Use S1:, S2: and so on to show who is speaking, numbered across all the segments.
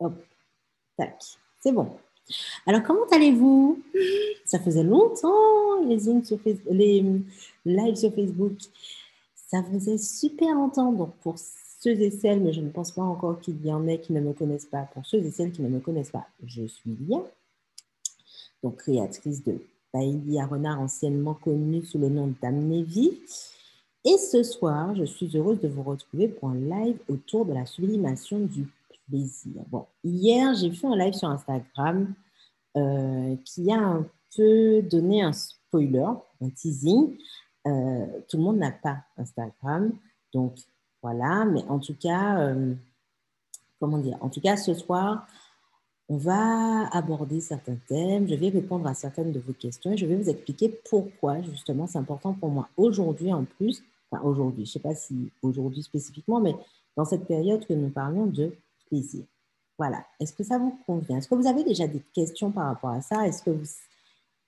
S1: Hop, tac, c'est bon. Alors, comment allez-vous? Ça faisait longtemps, les, les lives sur Facebook. Ça faisait super longtemps. Donc, pour ceux et celles, mais je ne pense pas encore qu'il y en ait qui ne me connaissent pas, pour ceux et celles qui ne me connaissent pas, je suis Lia, donc créatrice de Paella Renard, anciennement connue sous le nom d'Amnévie. Et ce soir, je suis heureuse de vous retrouver pour un live autour de la sublimation du Bon, hier, j'ai fait un live sur Instagram euh, qui a un peu donné un spoiler, un teasing. Euh, tout le monde n'a pas Instagram, donc voilà. Mais en tout cas, euh, comment dire En tout cas, ce soir, on va aborder certains thèmes. Je vais répondre à certaines de vos questions et je vais vous expliquer pourquoi justement c'est important pour moi aujourd'hui en plus aujourd'hui, je ne sais pas si aujourd'hui spécifiquement, mais dans cette période que nous parlons de Voilà. Est-ce que ça vous convient? Est-ce que vous avez déjà des questions par rapport à ça? Est-ce que vous,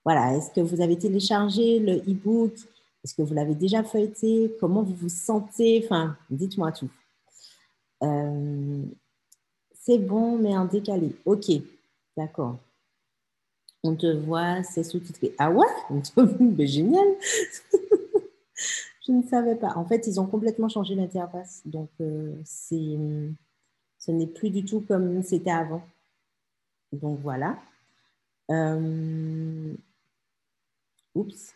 S1: voilà, est-ce que vous avez téléchargé le e-book? Est-ce que vous l'avez déjà feuilleté? Comment vous vous sentez? Enfin, dites-moi tout. Euh, c'est bon, mais en décalé. Ok, d'accord. On te voit, c'est sous-titré. Ah ouais? Mais génial Je ne savais pas. En fait, ils ont complètement changé l'interface. Donc, euh, c'est, ce n'est plus du tout comme c'était avant. Donc, voilà. Euh, oups.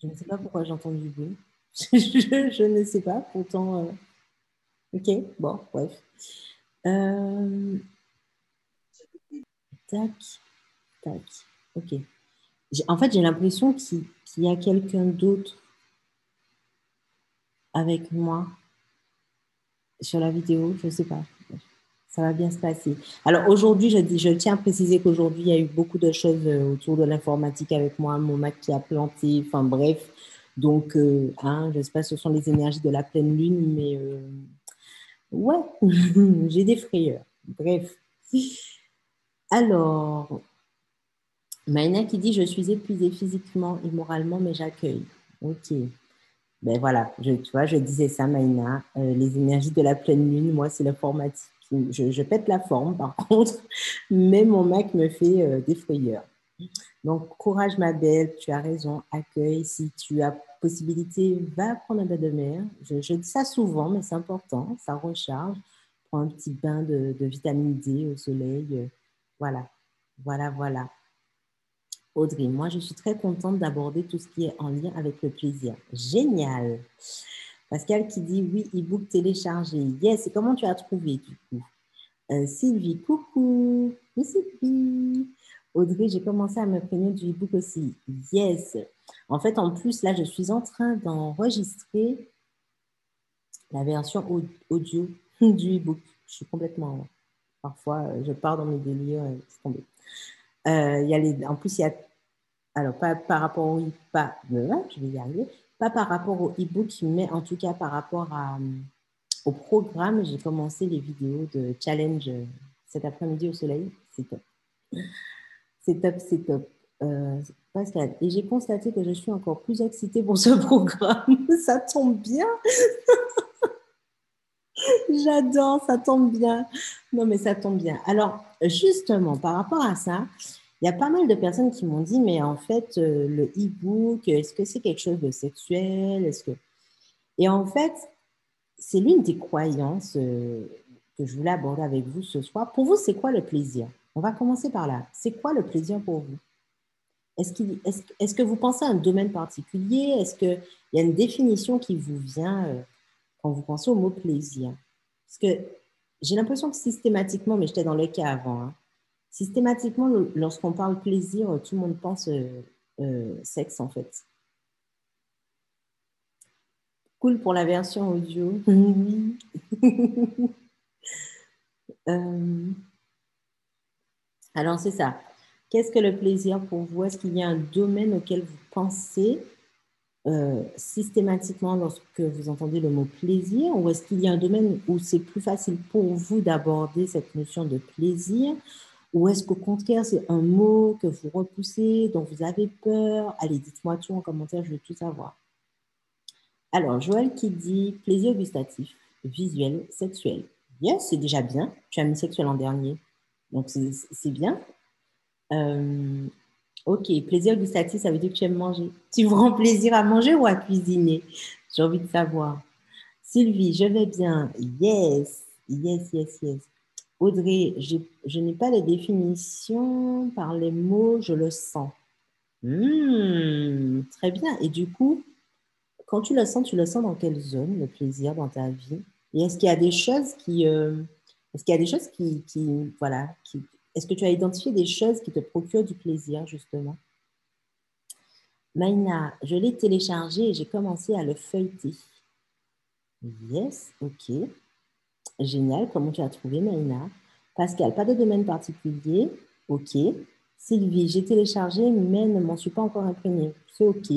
S1: Je ne sais pas pourquoi j'entends du bruit. je, ne sais pas. Pourtant, euh, ok, bon, bref. Tac. Tac. Ok. En fait, j'ai l'impression qu'il y a quelqu'un d'autre avec moi sur la vidéo. Je ne sais pas. Ça va bien se passer. Alors aujourd'hui, je, je tiens à préciser qu'aujourd'hui, il y a eu beaucoup de choses euh, autour de l'informatique avec moi. Mon Mac qui a planté. Enfin bref. Donc, euh, hein, je ne sais pas, ce sont les énergies de la pleine lune, mais euh, ouais, j'ai des frayeurs. Bref. Alors, Maïna qui dit Je suis épuisée physiquement et moralement, mais j'accueille. Ok. Ben voilà, je, tu vois, je disais ça, Maïna. Euh, les énergies de la pleine lune, moi, c'est l'informatique. Je, je, pète la forme, par contre, mais mon mec me fait euh, des frayeurs. Donc, courage, ma belle, tu as raison, accueille. Si tu as possibilité, va prendre un bain de mer. Je, dis ça souvent, mais c'est important, ça recharge. Prends un petit bain de, vitamine D au soleil. Voilà, voilà, voilà. Audrey, moi, je suis très contente d'aborder tout ce qui est en lien avec le plaisir. Génial. Pascal qui dit oui, e-book téléchargé. Yes, et comment tu as trouvé du coup? Euh, Sylvie, coucou. Oui, Sylvie. Audrey, j'ai commencé à me prévenir du e-book aussi. Yes. En fait, en plus, là, je suis en train d'enregistrer la version audio du e-book. Je suis complètement. Parfois, je pars dans mes délires. Euh, y a les, en plus, il y a alors pas par rapport au pas, je vais y pas par rapport au e-book, mais en tout cas par rapport au programme, j'ai commencé les vidéos de challenge cet après-midi au soleil. C'est top. C'est top, c'est top. Euh, Pascal. Et j'ai constaté que je suis encore plus excitée pour ce programme. ça tombe bien. J'adore, ça tombe bien. Non, mais ça tombe bien. Alors, justement, par rapport à ça, il y a pas mal de personnes qui m'ont dit, mais en fait, euh, le e-book, est-ce que c'est quelque chose de sexuel? Est-ce que... Et en fait, c'est l'une des croyances euh, que je voulais aborder avec vous ce soir. Pour vous, c'est quoi le plaisir? On va commencer par là. C'est quoi le plaisir pour vous? Est-ce, est-ce que vous pensez à un domaine particulier? Est-ce qu'il y a une définition qui vous vient euh, quand vous pensez au mot plaisir? Parce que j'ai l'impression que systématiquement, mais j'étais dans le cas avant, hein, Systématiquement, lorsqu'on parle plaisir, tout le monde pense euh, euh, sexe en fait. Cool pour la version audio. Euh, alors c'est ça. Qu'est-ce que le plaisir pour vous? Est-ce qu'il y a un domaine auquel vous pensez systématiquement lorsque vous entendez le mot plaisir? Ou est-ce qu'il y a un domaine où c'est plus facile pour vous d'aborder cette notion de plaisir? Ou est-ce qu'au contraire, c'est un mot que vous repoussez, dont vous avez peur? Allez, dites-moi tout en commentaire, je veux tout savoir. Alors, Joël qui dit plaisir gustatif, visuel, sexuel. Yes, c'est déjà bien. Tu as mis sexuel en dernier. Donc, c'est bien. Euh, ok, plaisir gustatif, ça veut dire que tu aimes manger. Tu prends plaisir à manger ou à cuisiner? J'ai envie de savoir. Sylvie, je vais bien. Yes, yes, yes, yes. Audrey, je n'ai pas les définitions par les mots, je le sens. Hmm, très bien. Et du coup, quand tu le sens, tu le sens dans quelle zone, le plaisir dans ta vie? Et est-ce qu'il y a des choses qui... Euh, est-ce qu'il y a des choses qui... qui voilà, qui, est-ce que tu as identifié des choses qui te procurent du plaisir, justement? Maïna, je l'ai téléchargé et j'ai commencé à le feuilleter. Yes, ok. Génial. Comment tu as trouvé, Maïna Pascal, pas de domaine particulier. Ok. Sylvie, j'ai téléchargé, mais ne m'en suis pas encore imprégnée. C'est ok.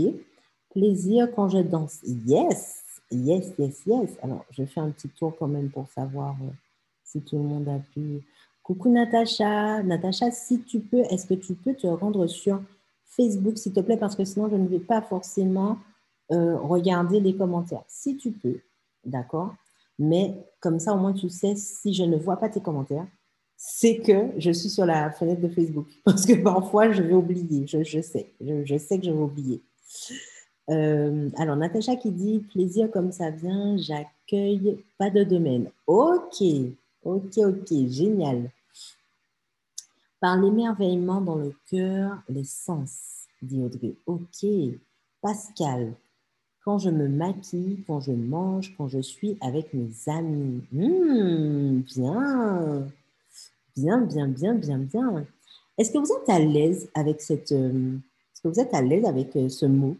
S1: Plaisir quand je danse. Yes, yes, yes, yes. Alors, je fais un petit tour quand même pour savoir euh, si tout le monde a pu. Coucou Natacha. Natacha, si tu peux, est-ce que tu peux te rendre sur Facebook, s'il te plaît, parce que sinon, je ne vais pas forcément euh, regarder les commentaires. Si tu peux, d'accord? Mais comme ça, au moins, tu sais, si je ne vois pas tes commentaires, c'est que je suis sur la fenêtre de Facebook. Parce que parfois, je vais oublier. Je, sais. Je, sais que je vais oublier. Euh, alors, Natacha qui dit plaisir comme ça vient, j'accueille pas de domaine. Ok, ok, ok, génial. Par l'émerveillement dans le cœur, les sens, dit Audrey. Ok. Pascal, quand je me maquille, quand je mange, quand je suis avec mes amis. Hmm, bien. Bien, bien, bien, bien, bien. Est-ce que vous êtes à l'aise avec cette. Euh, est-ce que vous êtes à l'aise avec euh, ce mot?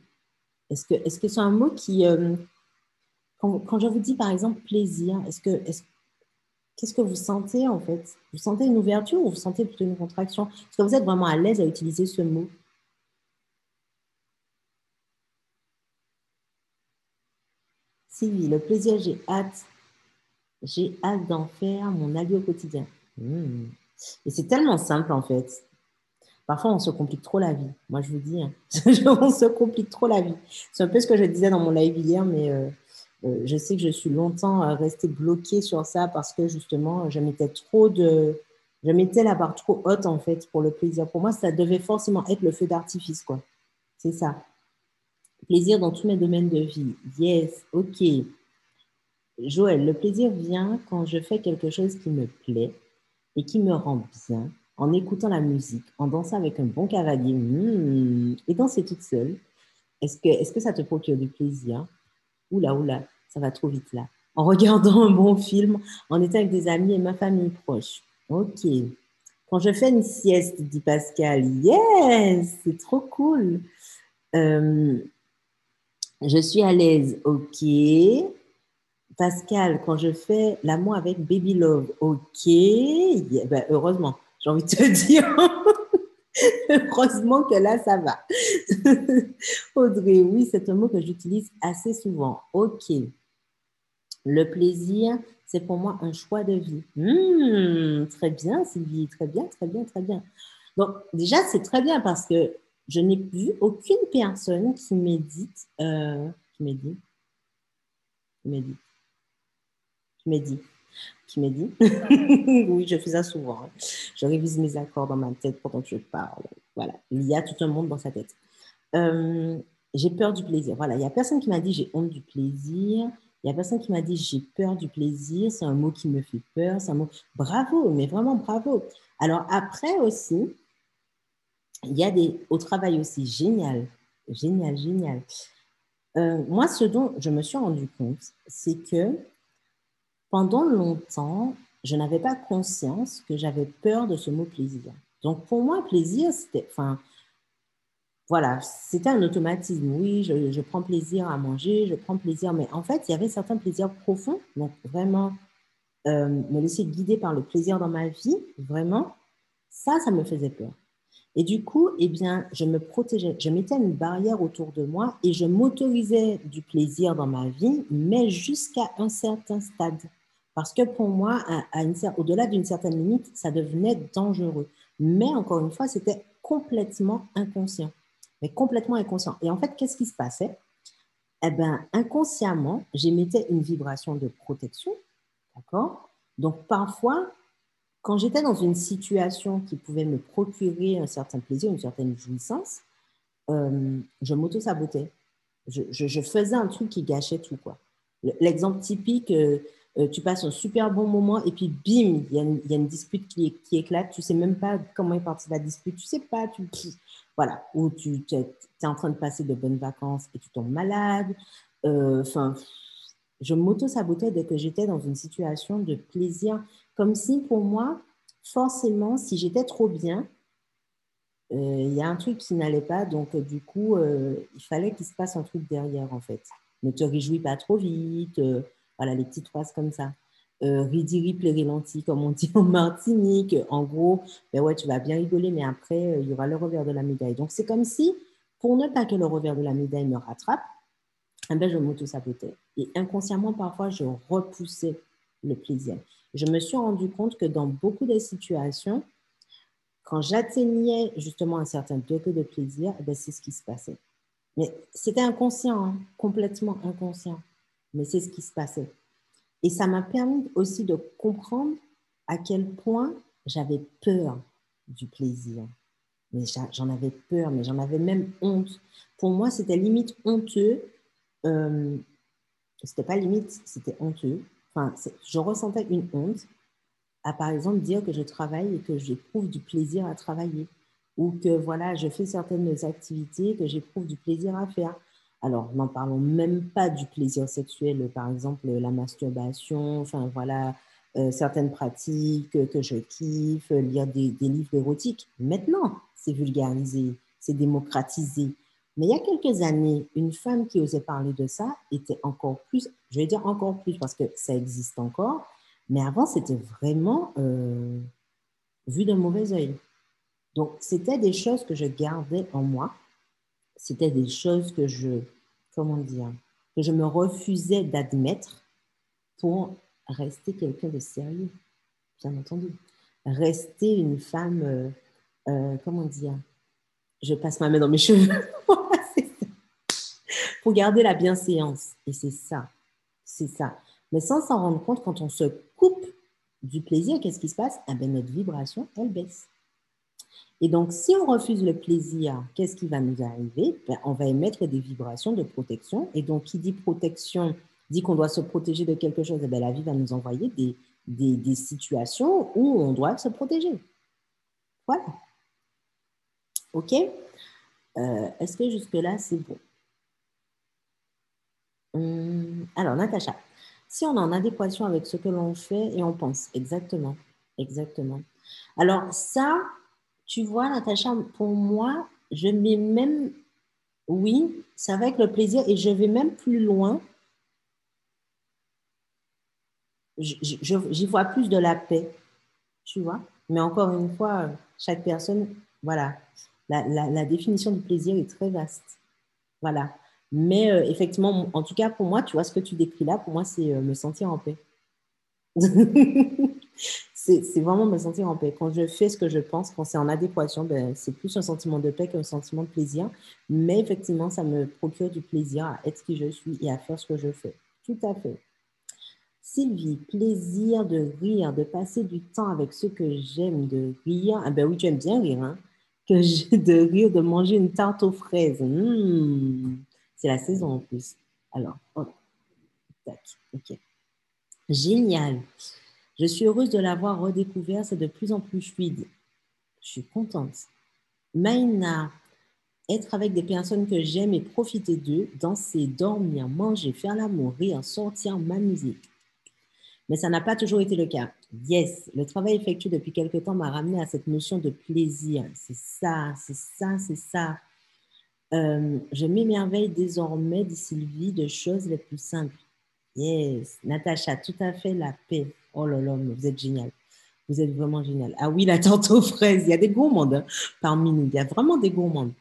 S1: Est-ce que c'est -ce c'est un mot qui. Euh, quand, je vous dis par exemple plaisir, est-ce que. Est Qu'est-ce que vous sentez en fait? Vous sentez une ouverture ou vous sentez plutôt une contraction? Est-ce que vous êtes vraiment à l'aise à utiliser ce mot? Le plaisir, j'ai hâte. J'ai hâte d'en faire mon allié au quotidien. Hmm. Et c'est tellement simple en fait. Parfois, on se complique trop la vie. Moi, je vous dis, hein. on se complique trop la vie. C'est un peu ce que je disais dans mon live hier, mais euh, euh, je sais que je suis longtemps euh, restée bloquée sur ça parce que justement, je mettais trop de. Je mettais la barre trop haute en fait pour le plaisir. Pour moi, ça devait forcément être le feu d'artifice, quoi. C'est ça. Plaisir dans tous mes domaines de vie. Yes, ok. Joël, le plaisir vient quand je fais quelque chose qui me plaît et qui me rend bien, en écoutant la musique, en dansant avec un bon cavalier hmm, et danser toute seule. Est-ce que, est que ça te procure du plaisir? Oula, oula, ça va trop vite là. En regardant un bon film, en étant avec des amis et ma famille proche. Ok. Quand je fais une sieste, dit Pascal, yes, c'est trop cool. Euh, je suis à l'aise, ok. Pascal, quand je fais l'amour avec Baby Love, ok. Ben, heureusement, j'ai envie de te dire. Heureusement que là, ça va. Audrey, oui, c'est un mot que j'utilise assez souvent. OK. Le plaisir, c'est pour moi un choix de vie. Hmm, très bien, Sylvie, très bien, très bien, très bien. Donc, déjà, c'est très bien parce que je n'ai vu aucune personne qui médite, euh, qui médite, qui médite, qui médite, qui oui, je fais ça souvent. Hein. Je révise mes accords dans ma tête pendant que je parle. Voilà, il y a tout un monde dans sa tête. Euh, j'ai peur du plaisir. Voilà, il n'y a personne qui m'a dit j'ai honte du plaisir. Il n'y a personne qui m'a dit j'ai peur du plaisir. C'est un mot qui me fait peur. C'est un mot. Bravo, mais vraiment bravo. Alors après aussi, il y a des. Au travail aussi, génial. Génial, génial. Euh, moi, ce dont je me suis rendu compte, c'est que pendant longtemps, je n'avais pas conscience que j'avais peur de ce mot plaisir. Donc pour moi, plaisir, c'était, enfin, voilà, c'était un automatisme. Oui, je, prends plaisir à manger, je prends plaisir, mais en fait, il y avait certains plaisirs profonds. Donc vraiment, euh, me laisser guider par le plaisir dans ma vie, vraiment, ça, ça me faisait peur. Et du coup, eh bien, je me protégeais, je mettais une barrière autour de moi et je m'autorisais du plaisir dans ma vie, mais jusqu'à un certain stade. Parce que pour moi, au-delà d'une certaine limite, ça devenait dangereux. Mais encore une fois, c'était complètement inconscient. Mais complètement inconscient. Et en fait, qu'est-ce qui se passait? Eh ben, inconsciemment, j'émettais une vibration de protection. D'accord? Donc, parfois, quand j'étais dans une situation qui pouvait me procurer un certain plaisir, une certaine jouissance, euh, je m'auto-sabotais. Je, faisais un truc qui gâchait tout. L'exemple typique, euh, euh, tu passes un super bon moment et puis bim, il y, a une dispute qui, éclate. Tu sais même pas comment est partie la dispute. Tu sais pas, tu, voilà, ou tu es, en train de passer de bonnes vacances et tu tombes malade. Enfin, je m'auto-sabotais dès que j'étais dans une situation de plaisir, comme si pour moi, forcément, si j'étais trop bien, euh, il y a un truc qui n'allait pas, donc euh, du coup, euh, il fallait qu'il se passe un truc derrière, en fait. Ne te réjouis pas trop vite, voilà, les petites phrases comme ça. ridiri plérilanti, comme on dit en Martinique. En gros, ben ouais, tu vas bien rigoler, mais après, il y aura le revers de la médaille. Donc, c'est comme si, pour ne pas que le revers de la médaille me rattrape, eh ben, je m'auto-sabotais. Et inconsciemment, parfois, je repoussais le plaisir. Je me suis rendu compte que dans beaucoup de situations, quand j'atteignais justement un certain degré de plaisir, eh ben, c'est ce qui se passait. Mais c'était inconscient, hein, complètement inconscient. Mais c'est ce qui se passait. Et ça m'a permis aussi de comprendre à quel point j'avais peur du plaisir. Mais j'en avais peur, mais j'en avais même honte. Pour moi, c'était limite honteux. Euh, c'était pas limite, c'était honteux. Je ressentais une honte à par exemple dire que je travaille et que j'éprouve du plaisir à travailler ou que voilà, je fais certaines activités que j'éprouve du plaisir à faire. Alors, n'en parlons même pas du plaisir sexuel, par exemple la masturbation, enfin voilà, euh, certaines pratiques que je kiffe, lire des livres érotiques. Maintenant, c'est vulgarisé, c'est démocratisé. Mais il y a quelques années, une femme qui osait parler de ça était encore plus, je vais dire encore plus parce que ça existe encore, mais avant, c'était vraiment euh, vu d'un mauvais œil. Donc, c'était des choses que je gardais en moi. C'était des choses que je, comment dire, que je me refusais d'admettre pour rester quelqu'un de sérieux, bien entendu. Rester une femme, euh, euh, comment dire, je passe ma main dans mes cheveux. pour garder la bienséance. Et c'est ça, c'est ça. Mais sans s'en rendre compte, quand on se coupe du plaisir, qu'est-ce qui se passe? Eh ben, Notre vibration, elle baisse. Et donc, si on refuse le plaisir, qu'est-ce qui va nous arriver? Ben, On va émettre des vibrations de protection. Et donc, qui dit protection dit qu'on doit se protéger de quelque chose. Eh ben, la vie va nous envoyer des, des, situations où on doit se protéger. Voilà. OK? Euh, Est-ce que jusque-là, c'est bon? Hum, Alors, Natacha, si on est en adéquation avec ce que l'on fait et on pense. Exactement, exactement. Alors ça, tu vois, Natacha, pour moi, je mets même, oui, ça va avec le plaisir et je vais même plus loin. J'y vois plus de la paix, tu vois. Mais encore une fois, chaque personne, voilà, la, la définition du plaisir est très vaste. Voilà. Mais euh, effectivement, en tout cas, pour moi, tu vois, ce que tu décris là, pour moi, c'est euh, me sentir en paix. c'est vraiment me sentir en paix. Quand je fais ce que je pense, quand c'est en adéquation, ben, c'est plus un sentiment de paix qu'un sentiment de plaisir. Mais effectivement, ça me procure du plaisir à être qui je suis et à faire ce que je fais. Tout à fait. Sylvie, plaisir de rire, de passer du temps avec ceux que j'aime, de rire. Ah ben oui, tu aimes bien rire, hein? Que de rire, de manger une tarte aux fraises. Mmh. C'est la saison en plus. Alors, tac, ok. Génial. Je suis heureuse de l'avoir redécouvert. C'est de plus en plus fluide. Je suis contente. Maïna, être avec des personnes que j'aime et profiter d'eux, danser, dormir, manger, faire l'amour, rire, sortir, m'amuser. Mais ça n'a pas toujours été le cas. Yes, le travail effectué depuis quelque temps m'a ramené à cette notion de plaisir. C'est ça, c'est ça, c'est ça. Euh, je m'émerveille désormais, dit Sylvie, de choses les plus simples. Yes, Natacha, tout à fait la paix. Oh là là, vous êtes génial. Vous êtes vraiment génial. Ah oui, la tante aux fraises. Il y a des gourmandes hein, parmi nous. Il y a vraiment des gourmandes.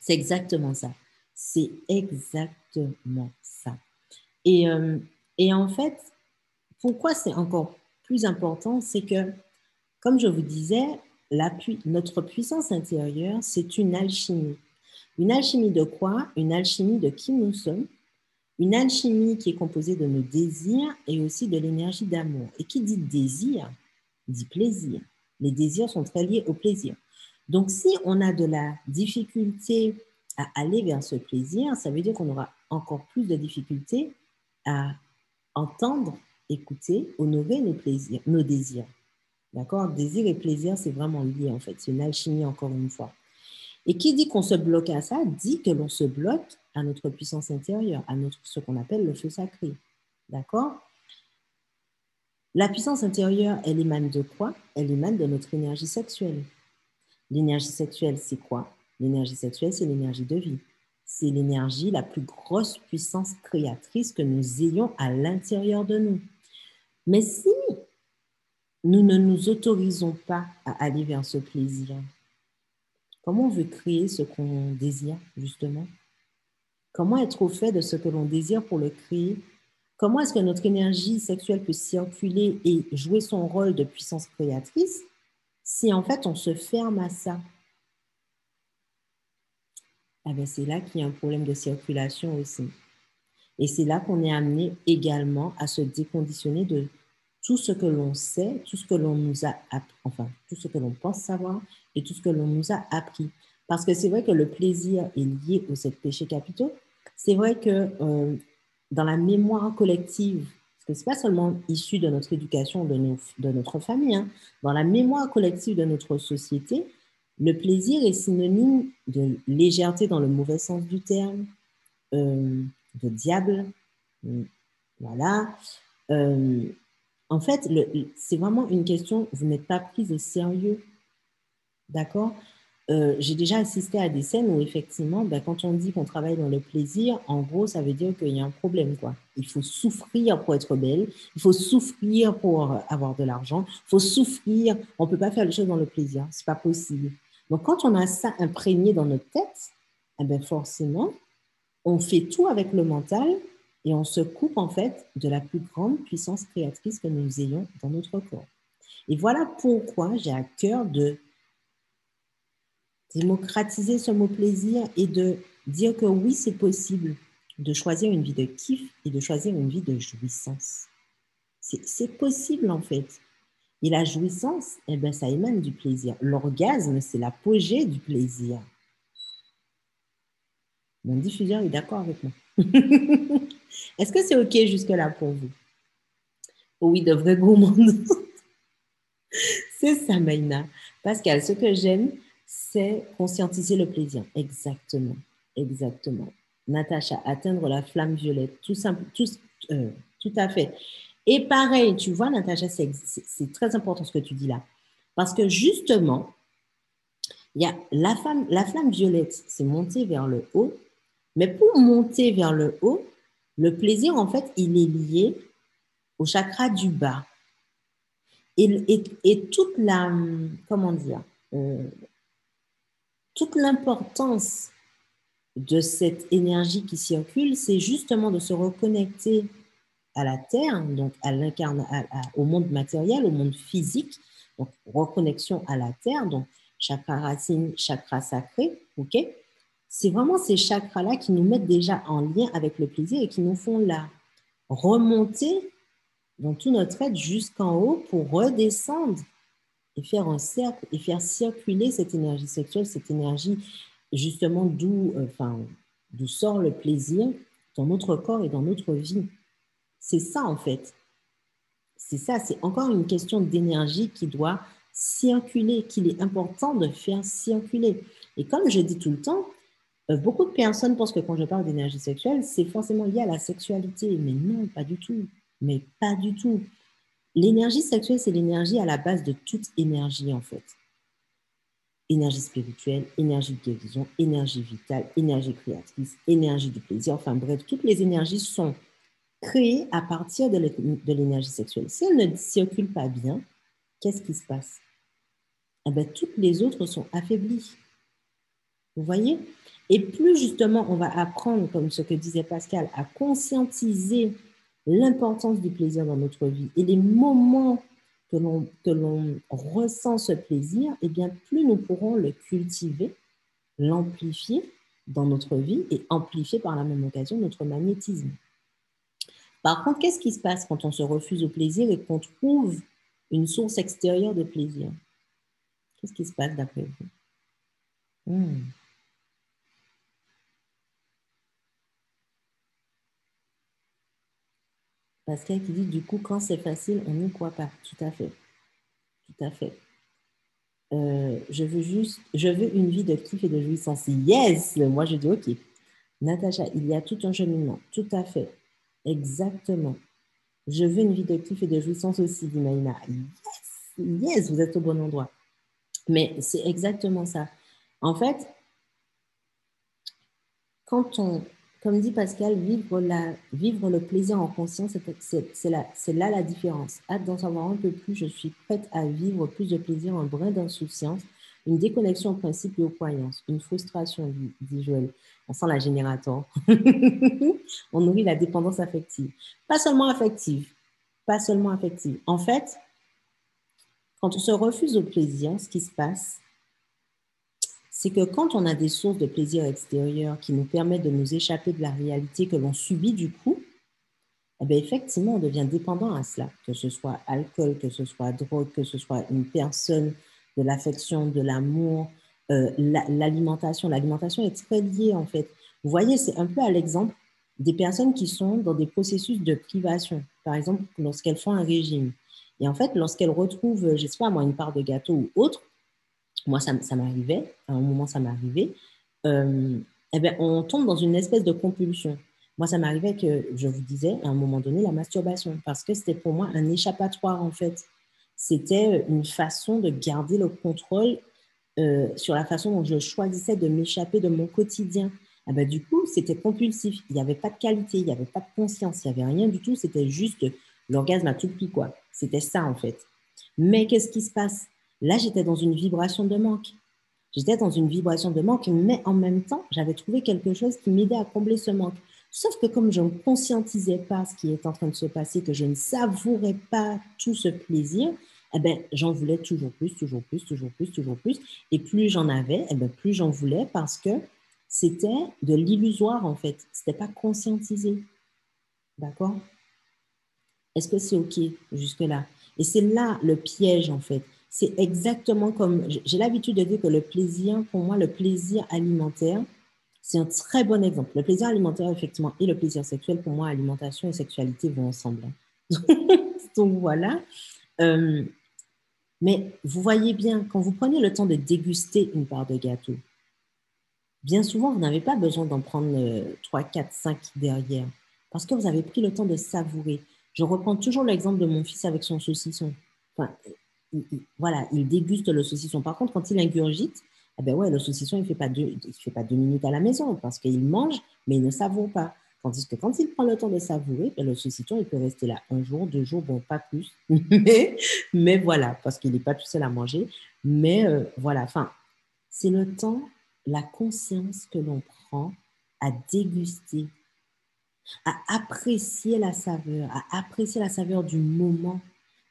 S1: C'est exactement ça. C'est exactement ça. Et, euh, et en fait, pourquoi c'est encore plus important, c'est que, comme je vous disais, notre puissance intérieure, c'est une alchimie. Une alchimie de quoi? Une alchimie de qui nous sommes une alchimie qui est composée de nos désirs et aussi de l'énergie d'amour. Et qui dit désir, dit plaisir. Les désirs sont très liés au plaisir. Donc, si on a de la difficulté à aller vers ce plaisir, ça veut dire qu'on aura encore plus de difficulté à entendre, écouter, honorer nos désirs. D'accord? Désir et plaisir, c'est vraiment lié en fait. C'est une alchimie encore une fois. Et qui dit qu'on se bloque à ça, dit que l'on se bloque à notre puissance intérieure, à notre, ce qu'on appelle le feu sacré. D'accord? La puissance intérieure, elle émane de quoi? Elle émane de notre énergie sexuelle. L'énergie sexuelle, c'est quoi? L'énergie sexuelle, c'est l'énergie de vie. C'est l'énergie, la plus grosse puissance créatrice que nous ayons à l'intérieur de nous. Mais si nous ne nous autorisons pas à aller vers ce plaisir, comment on veut créer ce qu'on désire, justement? Comment être au fait de ce que l'on désire pour le créer? Comment est-ce que notre énergie sexuelle peut circuler et jouer son rôle de puissance créatrice si en fait on se ferme à ça? Ah ben C'est là qu'il y a un problème de circulation aussi. Et c'est là qu'on est amené également à se déconditionner de tout ce que l'on sait, tout ce que l'on nous a enfin, tout ce que l'on pense savoir et tout ce que l'on nous a appris. Parce que c'est vrai que le plaisir est lié aux sept péchés capitaux. C'est vrai que euh, dans la mémoire collective, parce que ce n'est pas seulement issu de notre éducation, de, de notre famille, hein, dans la mémoire collective de notre société, le plaisir est synonyme de légèreté dans le mauvais sens du terme, euh, de diable, voilà. Euh, en fait, c'est vraiment une question, vous n'êtes pas prise au sérieux. D'accord? Euh, J'ai déjà assisté à des scènes où, effectivement, ben, quand on dit qu'on travaille dans le plaisir, en gros, ça veut dire qu'il y a un problème. Quoi. Il faut souffrir pour être belle, il faut souffrir pour avoir de l'argent, il faut souffrir. On ne peut pas faire les choses dans le plaisir, ce n'est pas possible. Donc, quand on a ça imprégné dans notre tête, eh ben forcément, on fait tout avec le mental et on se coupe en fait de la plus grande puissance créatrice que nous ayons dans notre corps. Et voilà pourquoi j'ai à cœur de démocratiser ce mot plaisir et de dire que oui, c'est possible de choisir une vie de kiff et de choisir une vie de jouissance. C'est possible en fait. Et la jouissance, eh ben, ça émane du plaisir. L'orgasme, c'est l'apogée du plaisir. Mon diffuseur est d'accord avec moi. Est-ce que c'est OK jusque-là pour vous? Oui, de vrais gourmands. c'est ça, Maïna. Pascal, ce que j'aime, c'est conscientiser le plaisir. Exactement. Exactement. Natacha, atteindre la flamme violette. Tout, simple, tout, euh, à fait. Et pareil, tu vois, Natacha, c'est très important ce que tu dis là. Parce que justement, la, flamme violette, c'est monter vers le haut. Mais pour monter vers le haut, le plaisir, en fait, il est lié au chakra du bas. Et, et, toute la, comment dire, euh, toute l'importance de cette énergie qui circule, c'est justement de se reconnecter à la Terre, donc à au monde matériel, au monde physique, donc reconnexion à la Terre, donc chakra racine, chakra sacré, ok? C'est vraiment ces chakras-là qui nous mettent déjà en lien avec le plaisir et qui nous font la remonter dans tout notre être jusqu'en haut pour redescendre et faire un cercle et faire circuler cette énergie sexuelle, cette énergie justement d'où euh, enfin, sort le plaisir dans notre corps et dans notre vie. C'est ça en fait. C'est ça, c'est encore une question d'énergie qui doit circuler, qu'il est important de faire circuler. Et comme je dis tout le temps, euh, beaucoup de personnes pensent que quand je parle d'énergie sexuelle, c'est forcément lié à la sexualité. Mais non, pas du tout. Mais pas du tout. L'énergie sexuelle, c'est l'énergie à la base de toute énergie, en fait. Énergie spirituelle, énergie de guérison, énergie vitale, énergie créatrice, énergie du plaisir. Enfin bref, toutes les énergies sont créées à partir de l'énergie sexuelle. Si elles ne circulent pas bien, qu'est-ce qui se passe? Eh bien, Toutes les autres sont affaiblies. Vous voyez? Et plus justement on va apprendre, comme ce que disait Pascal, à conscientiser l'importance du plaisir dans notre vie et les moments que l'on, ressent ce plaisir, eh bien plus nous pourrons le cultiver, l'amplifier dans notre vie et amplifier par la même occasion notre magnétisme. Par contre, qu'est-ce qui se passe quand on se refuse au plaisir et qu'on trouve une source extérieure de plaisir? Qu'est-ce qui se passe d'après vous? Hmm. Pascal qui dit du coup, quand c'est facile, on n'y croit pas. Tout à fait. Tout à fait. Euh, je veux juste, je veux une vie de kiff et de jouissance. Yes, moi je dis ok. Natacha, il y a tout un cheminement. Tout à fait. Exactement. Je veux une vie de kiff et de jouissance aussi, dit Maïna. Yes, yes, vous êtes au bon endroit. Mais c'est exactement ça. En fait, quand on, comme dit Pascal, vivre, la, le plaisir en conscience, c'est là, la différence. Hâte d'en savoir un peu plus, je suis prête à vivre plus de plaisir, un brin d'insouciance, une déconnexion au principe et aux croyances, une frustration, dit, Joël. On sent la générateur. on nourrit la dépendance affective. Pas seulement affective, pas seulement affective. En fait, quand on se refuse au plaisir, ce qui se passe, c'est que quand on a des sources de plaisir extérieur qui nous permettent de nous échapper de la réalité que l'on subit du coup, eh bien effectivement, on devient dépendant à cela, que ce soit alcool, que ce soit drogue, que ce soit une personne, de l'affection, de l'amour, euh, l'alimentation. L'alimentation est très liée en fait. Vous voyez, c'est un peu à l'exemple des personnes qui sont dans des processus de privation, par exemple lorsqu'elles font un régime. Et en fait, lorsqu'elles retrouvent, je sais pas moi, une part de gâteau ou autre, moi, ça, m'arrivait, à un moment, ça m'arrivait, euh, eh bien, on tombe dans une espèce de compulsion. Moi, ça m'arrivait que, je vous disais, à un moment donné, la masturbation, parce que c'était pour moi un échappatoire, en fait. C'était une façon de garder le contrôle euh, sur la façon dont je choisissais de m'échapper de mon quotidien. Eh ben, du coup, c'était compulsif. Il n'y avait pas de qualité, il n'y avait pas de conscience, il n'y avait rien du tout. C'était juste l'orgasme à tout prix. C'était ça, en fait. Mais qu'est-ce qui se passe? Là, j'étais dans une vibration de manque. J'étais dans une vibration de manque, mais en même temps, j'avais trouvé quelque chose qui m'aidait à combler ce manque. Sauf que comme je ne conscientisais pas ce qui est en train de se passer, que je ne savourais pas tout ce plaisir, eh ben, j'en voulais toujours plus, toujours plus, toujours plus, toujours plus. Et plus j'en avais, eh ben, plus j'en voulais parce que c'était de l'illusoire en fait. Ce n'était pas conscientisé. D'accord? Est-ce que c'est OK jusque-là? Et c'est là le piège en fait c'est exactement comme, j'ai l'habitude de dire que le plaisir, pour moi, le plaisir alimentaire, c'est un très bon exemple. Le plaisir alimentaire, effectivement, et le plaisir sexuel, pour moi, alimentation et sexualité vont ensemble. Hein. Donc voilà. Euh, mais vous voyez bien, quand vous prenez le temps de déguster une part de gâteau, bien souvent, vous n'avez pas besoin d'en prendre 3, 4, 5 derrière, parce que vous avez pris le temps de savourer. Je reprends toujours l'exemple de mon fils avec son saucisson. Voilà, il déguste le saucisson. Par contre, quand il ingurgite, eh ben ouais, le saucisson, il ne fait, pas deux, fait pas deux minutes à la maison parce qu'il mange, mais il ne savoure pas. Tandis que quand il prend le temps de savourer, ben le saucisson, il peut rester là un jour, deux jours, bon, pas plus. mais, mais voilà, parce qu'il n'est pas tout seul à manger. Mais euh, voilà, enfin, c'est le temps, la conscience que l'on prend à déguster, à apprécier la saveur, à apprécier la saveur du moment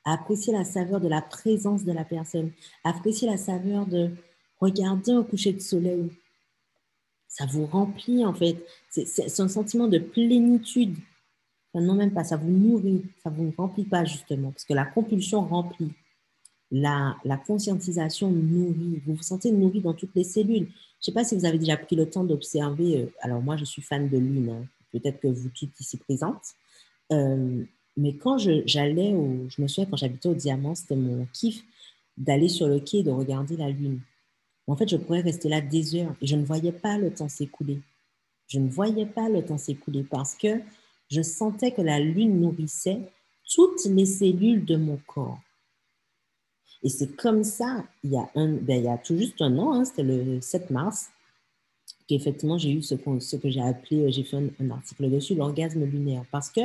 S1: apprécier la saveur de la présence de la personne, apprécier la saveur de regarder un coucher de soleil. Ça vous remplit en fait. C'est un sentiment de plénitude. non, même pas, ça vous nourrit, ça ne vous remplit pas justement, parce que la compulsion remplit. La, conscientisation nourrit. Vous vous sentez nourri dans toutes les cellules. Je ne sais pas si vous avez déjà pris le temps d'observer. Euh, alors, moi, je suis fan de lune. Hein. Peut-être que vous toutes ici présentes. Euh, mais quand j'allais, je me souviens quand j'habitais au Diamant, c'était mon kiff d'aller sur le quai et de regarder la lune. En fait, je pourrais rester là des heures et je ne voyais pas le temps s'écouler. Je ne voyais pas le temps s'écouler parce que je sentais que la lune nourrissait toutes les cellules de mon corps. Et c'est comme ça, il y a, un, ben, il y a tout juste un an, hein, c'était le 7 mars, qu'effectivement j'ai eu ce, que j'ai appelé, j'ai fait un, un article dessus, l'orgasme lunaire. Parce que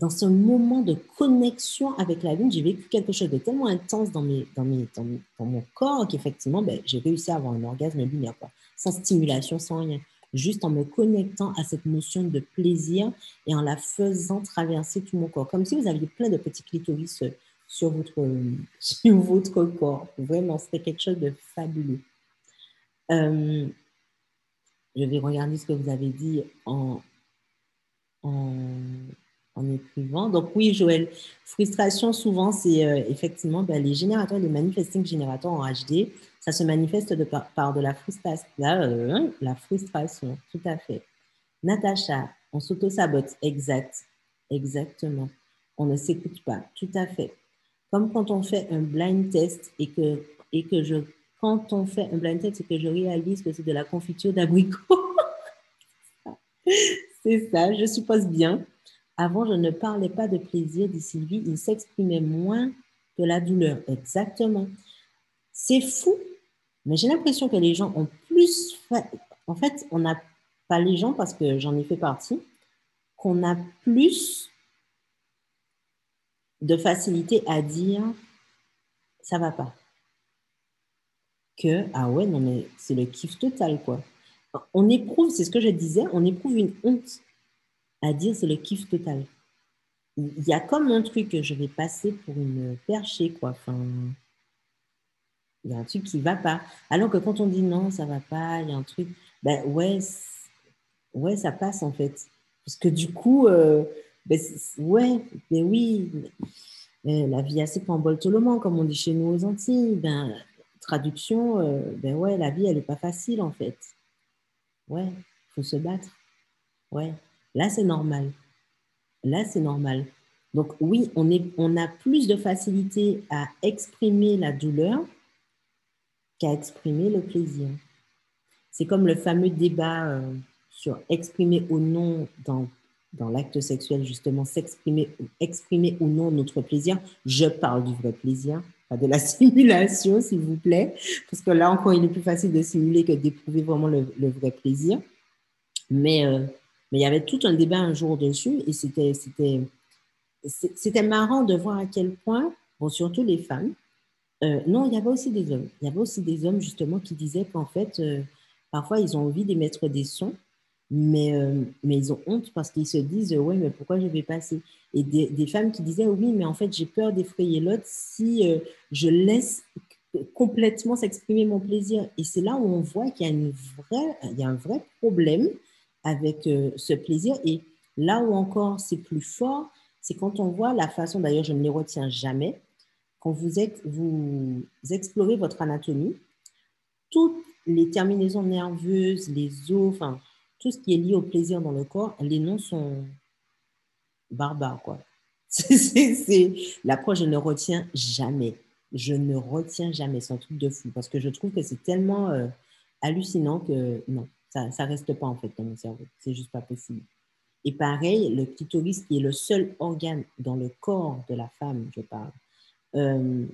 S1: dans ce moment de connexion avec la Lune, j'ai vécu quelque chose de tellement intense dans, mon corps qu'effectivement, ben, j'ai réussi à avoir un orgasme lunaire, quoi. sans stimulation, sans rien. Juste en me connectant à cette notion de plaisir et en la faisant traverser tout mon corps. Comme si vous aviez plein de petits clitoris euh, sur votre, sur votre corps. Vraiment, c'était quelque chose de fabuleux. Euh, je vais regarder ce que vous avez dit en, en en écrivant. Donc oui, Joël, frustration, souvent, c'est euh, effectivement ben, les générateurs, les manifesting générateurs en HD, ça se manifeste de par, de la frustration, euh, la frustration, tout à fait. Natacha, on s'auto-sabote, exact, exactement. On ne s'écoute pas, tout à fait. Comme quand on fait un blind test et que, et que je, quand on fait un blind test et que je réalise que c'est de la confiture d'abricot. c'est ça, je suppose bien. Avant, je ne parlais pas de plaisir, dit Sylvie, il s'exprimait moins que la douleur. Exactement. C'est fou, mais j'ai l'impression que les gens ont plus. En fait, on n'a pas les gens, parce que j'en ai fait partie, qu'on a plus de facilité à dire ça va pas. Que, ah ouais, non, mais c'est le kiff total, quoi. On éprouve, c'est ce que je disais, on éprouve une honte à dire c'est le kiff total. Il y a comme un truc que je vais passer pour une perchée, quoi. Enfin, il y a un truc qui va pas. Alors que quand on dit non, ça va pas, il y a un truc, ben ouais, ouais, ça passe en fait. Parce que du coup, euh, ben, ouais, ben oui, la vie assez panboltolement, comme on dit chez nous aux Antilles. Ben, traduction, euh, ben ouais, la vie, elle n'est pas facile en fait. Ouais, il faut se battre. Ouais. Là, c'est normal. Là, c'est normal. Donc oui, on, a plus de facilité à exprimer la douleur qu'à exprimer le plaisir. C'est comme le fameux débat euh, sur exprimer ou non dans, dans l'acte sexuel, justement, s'exprimer exprimer ou non notre plaisir. Je parle du vrai plaisir, pas de la simulation, s'il vous plaît, parce que là encore, il est plus facile de simuler que d'éprouver vraiment le, vrai plaisir. Mais euh, mais il y avait tout un débat un jour dessus et c'était, c'était, c'était marrant de voir à quel point, bon, surtout les femmes, euh, non, il y avait aussi des hommes. Il y avait aussi des hommes justement qui disaient qu'en fait, euh, parfois ils ont envie d'émettre des sons, mais, euh, mais ils ont honte parce qu'ils se disent ouais, mais pourquoi je vais passer? Et des, des, femmes qui disaient oui, mais en fait, j'ai peur d'effrayer l'autre si je laisse complètement s'exprimer mon plaisir. Et c'est là où on voit qu'il y a, une vraie, il y a un vrai problème avec euh, ce plaisir. Et là où encore c'est plus fort, c'est quand on voit la façon, d'ailleurs je ne les retiens jamais, quand vous, explorez votre anatomie, toutes les terminaisons nerveuses, les os, enfin, tout ce qui est lié au plaisir dans le corps, les noms sont barbares, quoi. C'est l'approche, je ne retiens jamais. Je ne retiens jamais. C'est un truc de fou parce que je trouve que c'est tellement euh, hallucinant que non. Ça ne reste pas en fait dans mon cerveau. C'est juste pas possible. Et pareil, le clitoris qui est le seul organe dans le corps de la femme, je parle, euh,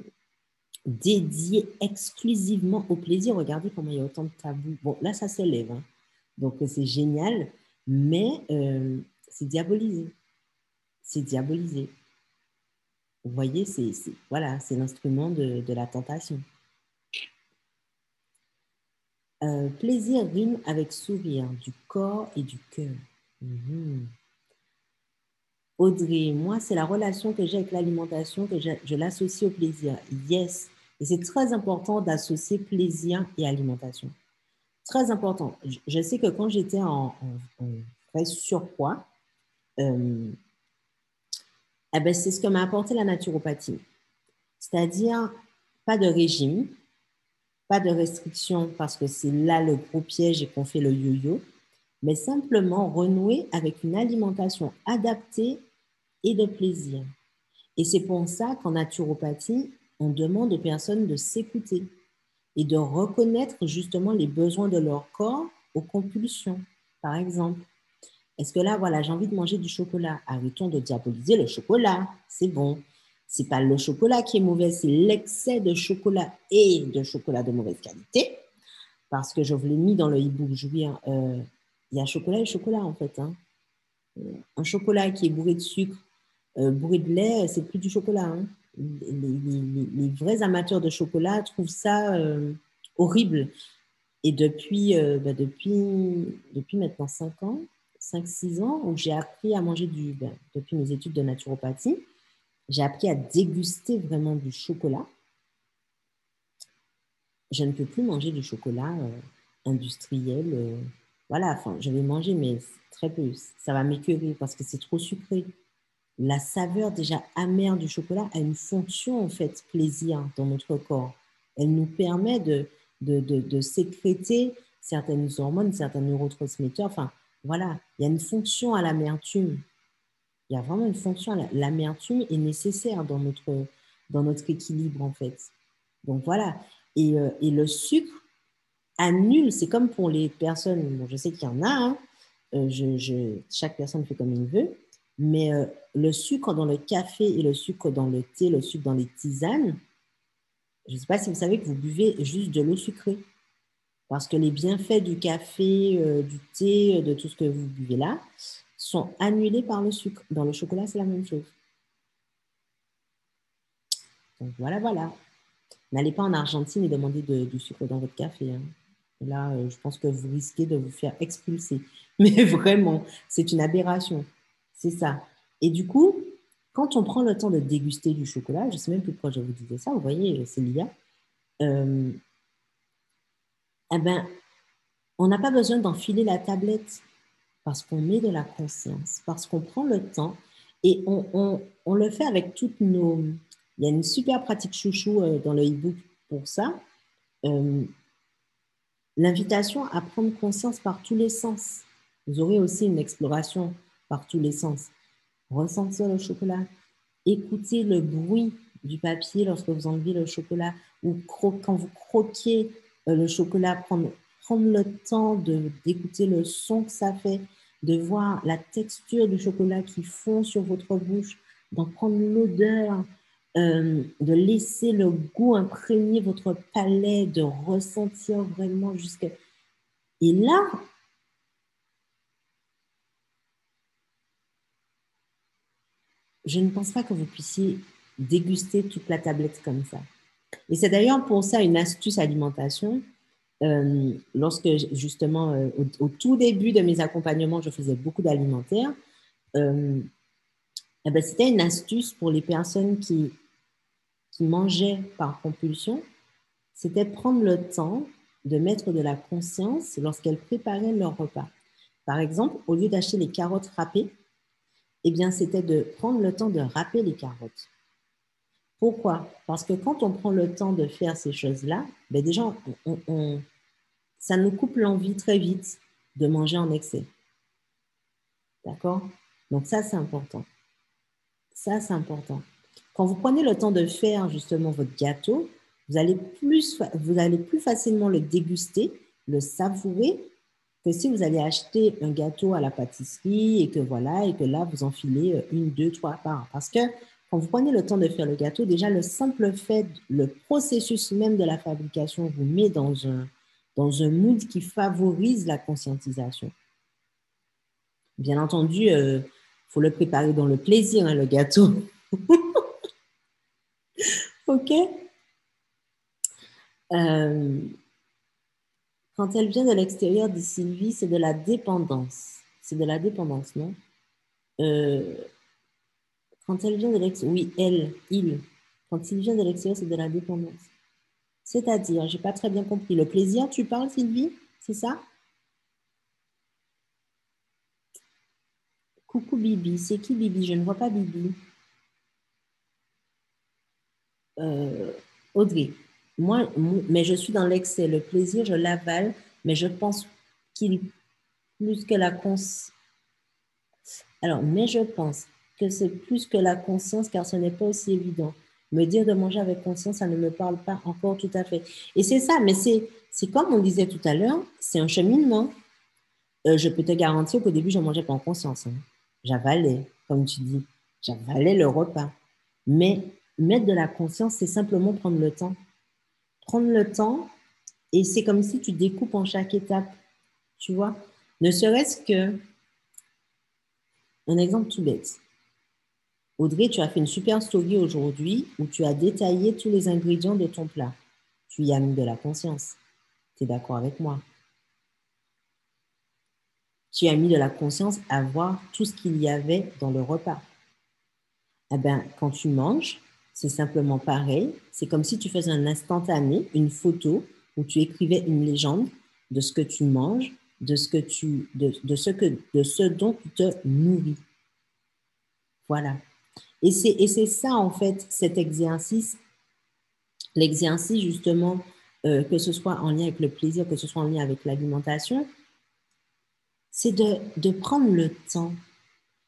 S1: dédié exclusivement au plaisir. Regardez comment il y a autant de tabous. Bon, là, ça s'élève. Hein. Donc, c'est génial, mais euh, c'est diabolisé. C'est diabolisé. Vous voyez, c'est voilà, l'instrument de la tentation. Plaisir rime avec sourire du corps et du cœur. Mhm. Audrey, moi, c'est la relation que j'ai avec l'alimentation que je, l'associe au plaisir. Yes. Et c'est très important d'associer plaisir et alimentation. Très important. Je, sais que quand j'étais en, en, surpoids, euh, eh ben, c'est ce que m'a apporté la naturopathie. C'est-à-dire, pas de régime, pas de restriction parce que c'est là le gros piège et qu'on fait le yo-yo, mais simplement renouer avec une alimentation adaptée et de plaisir. Et c'est pour ça qu'en naturopathie, on demande aux personnes de s'écouter et de reconnaître justement les besoins de leur corps aux compulsions, par exemple. Est-ce que là, voilà, j'ai envie de manger du chocolat. Arrêtons de diaboliser le chocolat, c'est bon. C'est pas le chocolat qui est mauvais, c'est l'excès de chocolat et de chocolat de mauvaise qualité. Parce que je vous l'ai mis dans le e-book Jouir, euh, il y a chocolat et chocolat en fait. Hein. Euh, un chocolat qui est bourré de sucre, euh, bourré de lait, c'est plus du chocolat. Hein. Les, vrais amateurs de chocolat trouvent ça horrible. Et depuis, bah, depuis, depuis maintenant 5 ans, 5-6 ans, où j'ai appris à manger du, bah, depuis mes études de naturopathie, j'ai appris à déguster vraiment du chocolat. Je ne peux plus manger du chocolat euh, industriel. Euh, voilà, enfin, je vais manger, mais très peu. Ça va m'écœurer parce que c'est trop sucré. la saveur déjà amère du chocolat a une fonction, en fait, plaisir dans notre corps. Elle nous permet de, de, de, sécréter certaines hormones, certains neurotransmetteurs. Enfin, voilà, il y a une fonction à l'amertume. Il y a vraiment une fonction. L'amertume est nécessaire dans notre, dans notre équilibre, en fait. Donc voilà. Et, euh, et le sucre annule, c'est comme pour les personnes, bon, je sais qu'il y en a, hein, euh, chaque personne fait comme il veut, mais euh, le sucre dans le café et le sucre dans le thé, le sucre dans les tisanes, je ne sais pas si vous savez que vous buvez juste de l'eau sucrée. Parce que les bienfaits du café, du thé, de tout ce que vous buvez là, sont annulés par le sucre. Dans le chocolat, c'est la même chose. Donc voilà, voilà. N'allez pas en Argentine et demandez du sucre dans votre café. Hein. Là, euh, je pense que vous risquez de vous faire expulser. Mais vraiment, c'est une aberration. C'est ça. Et du coup, quand on prend le temps de déguster du chocolat, je ne sais même plus pourquoi je vous disais ça, vous voyez, c'est l'IA, euh, eh ben, on n'a pas besoin d'enfiler la tablette parce qu'on met de la conscience, parce qu'on prend le temps et on, le fait avec toutes nos... Il y a une super pratique chouchou euh, dans le e-book pour ça. Euh, l'invitation à prendre conscience par tous les sens. Vous aurez aussi une exploration par tous les sens ressentir le chocolat, écouter le bruit du papier lorsque vous enlevez le chocolat ou quand vous croquez euh, le chocolat, prendre, prendre le temps d'écouter le son que ça fait, de voir la texture du chocolat qui fond sur votre bouche, d'en prendre l'odeur, euh, de laisser le goût imprégner votre palais, de ressentir vraiment jusqu'à... Et là, je ne pense pas que vous puissiez déguster toute la tablette comme ça. Et c'est d'ailleurs pour ça une astuce alimentation. Euh, lorsque justement, euh, au, tout début de mes accompagnements, je faisais beaucoup d'alimentaire, euh, eh ben, c'était une astuce pour les personnes qui, qui mangeaient par compulsion, c'était prendre le temps de mettre de la conscience lorsqu'elles préparaient leur repas. Par exemple, au lieu d'acheter les carottes râpées, eh bien, c'était de prendre le temps de râper les carottes. Pourquoi? Parce que quand on prend le temps de faire ces choses-là, ben déjà, ça nous coupe l'envie très vite de manger en excès. D'accord? Donc ça, c'est important. Ça, c'est important. Quand vous prenez le temps de faire justement votre gâteau, vous allez plus, vous allez plus facilement le déguster, le savourer que si vous allez acheter un gâteau à la pâtisserie et que voilà, et que là, vous enfilez euh, une, deux, trois parts. Parce que vous prenez le temps de faire le gâteau, déjà, le simple fait, le processus même de la fabrication vous met dans un, dans un mood qui favorise la conscientisation. Bien entendu, il euh, faut le préparer dans le plaisir, hein, le gâteau. OK? Euh, quand elle vient de l'extérieur, dit Sylvie, c'est de la dépendance. C'est de la dépendance, non? Euh, Quand elle vient de l'extérieur, oui, elle, il. Quand il vient de l'extérieur, c'est de la dépendance. C'est-à-dire, je n'ai pas très bien compris. Le plaisir, tu parles, Sylvie? C'est ça? Coucou Bibi. C'est qui Bibi? Je ne vois pas Bibi. Euh, Audrey moi, mais je suis dans l'excès. Le plaisir, je l'avale, mais je pense qu'il plus que la conscience. Alors, mais je pense que c'est plus que la conscience, car ce n'est pas aussi évident. Me dire de manger avec conscience, ça ne me parle pas encore tout à fait. Et c'est ça, mais c'est comme on disait tout à l'heure, c'est un cheminement. Euh, je peux te garantir qu'au début, je ne mangeais pas en conscience. Hein. J'avalais, comme tu dis. J'avalais le repas. Mais mettre de la conscience, c'est simplement prendre le temps prendre le temps et c'est comme si tu découpes en chaque étape, tu vois. Ne serait-ce que un exemple tout bête. Audrey, tu as fait une super story aujourd'hui où tu as détaillé tous les ingrédients de ton plat. Tu y as mis de la conscience. Tu es d'accord avec moi? Tu as mis de la conscience à voir tout ce qu'il y avait dans le repas. Eh bien, quand tu manges, c'est simplement pareil. C'est comme si tu faisais un instantané, une photo où tu écrivais une légende de ce que tu manges, de ce, que tu, de, ce, que, de ce dont tu te nourris. Voilà. Et c'est ça, en fait, cet exercice, l'exercice justement, euh, que ce soit en lien avec le plaisir, que ce soit en lien avec l'alimentation, c'est de, de prendre le temps.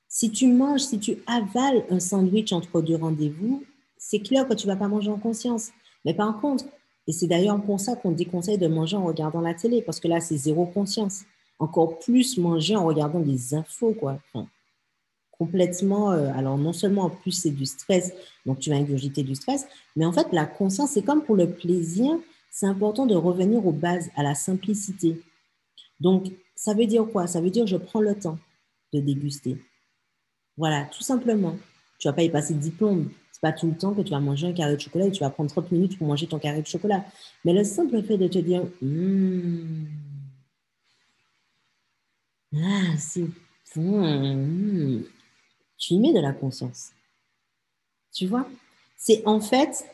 S1: Si tu manges, si tu avales un sandwich entre deux rendez-vous, c'est clair que tu ne vas pas manger en conscience. Mais par contre, et c'est d'ailleurs pour ça qu'on déconseille de manger en regardant la télé, parce que là, c'est zéro conscience. Encore plus manger en regardant des infos, quoi. Complètement. Euh, alors, non seulement en plus, c'est du stress, donc tu vas ingurgiter du stress, mais en fait, la conscience, c'est comme pour le plaisir, c'est important de revenir aux bases, à la simplicité. Donc, ça veut dire quoi? Ça veut dire je prends le temps de déguster. Voilà, tout simplement. Tu ne vas pas y passer de diplôme pas tout le temps que tu vas manger un carré de chocolat et tu vas prendre 30 minutes pour manger ton carré de chocolat. Mais le simple fait de te dire, hmm, ah, c'est bon, hmm, tu y mets de la conscience. Tu vois? C'est en fait,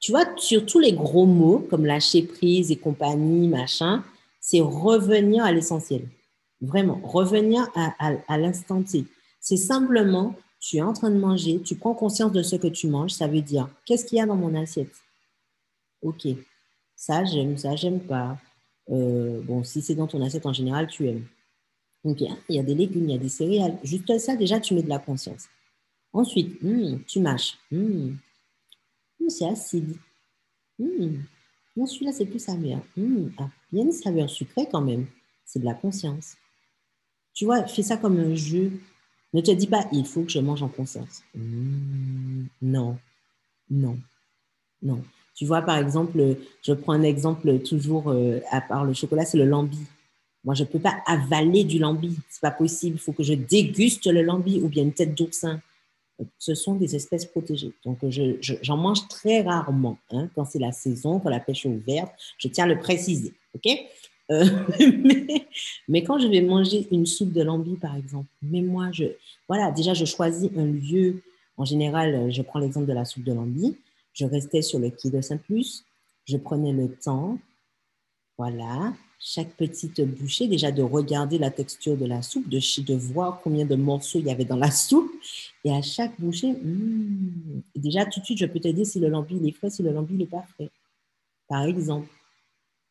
S1: tu vois, sur tous les gros mots comme lâcher prise et compagnie, machin, c'est revenir à l'essentiel. Vraiment, revenir à, l'instant T. C'est simplement tu es en train de manger, tu prends conscience de ce que tu manges, ça veut dire qu'est-ce qu'il y a dans mon assiette? Ok, ça j'aime, ça j'aime pas. Euh, bon, si c'est dans ton assiette en général, tu aimes. Ok, il y a des légumes, il y a des céréales. Juste ça, déjà, tu mets de la conscience. Ensuite, hmm, tu mâches. Hmm. Hmm, c'est acide. Non, celui-là, c'est plus amer. Ah, il y a une saveur sucrée quand même. C'est de la conscience. Tu vois, fais ça comme un jeu. Ne te dis pas, il faut que je mange en conscience. Non, non, non. Tu vois, par exemple, je prends un exemple toujours euh, à part le chocolat, c'est le lambi. Moi, je ne peux pas avaler du lambi. Ce n'est pas possible. Il faut que je déguste le lambi ou bien une tête d'oursin. Ce sont des espèces protégées. Donc, j'en mange très rarement. Hein, quand c'est la saison, quand la pêche est ouverte, je tiens à le préciser. OK? Euh, mais, quand je vais manger une soupe de lambi, par exemple, mais moi, voilà, déjà, je choisis un lieu. En général, je prends l'exemple de la soupe de lambi. Je restais sur le quai de Saint-Plus. Je prenais le temps, voilà, chaque petite bouchée, déjà de regarder la texture de la soupe, de, de voir combien de morceaux il y avait dans la soupe. Et à chaque bouchée, hmm, déjà tout de suite, je peux te dire si le lambi est frais, si le lambi n'est pas frais. Par exemple.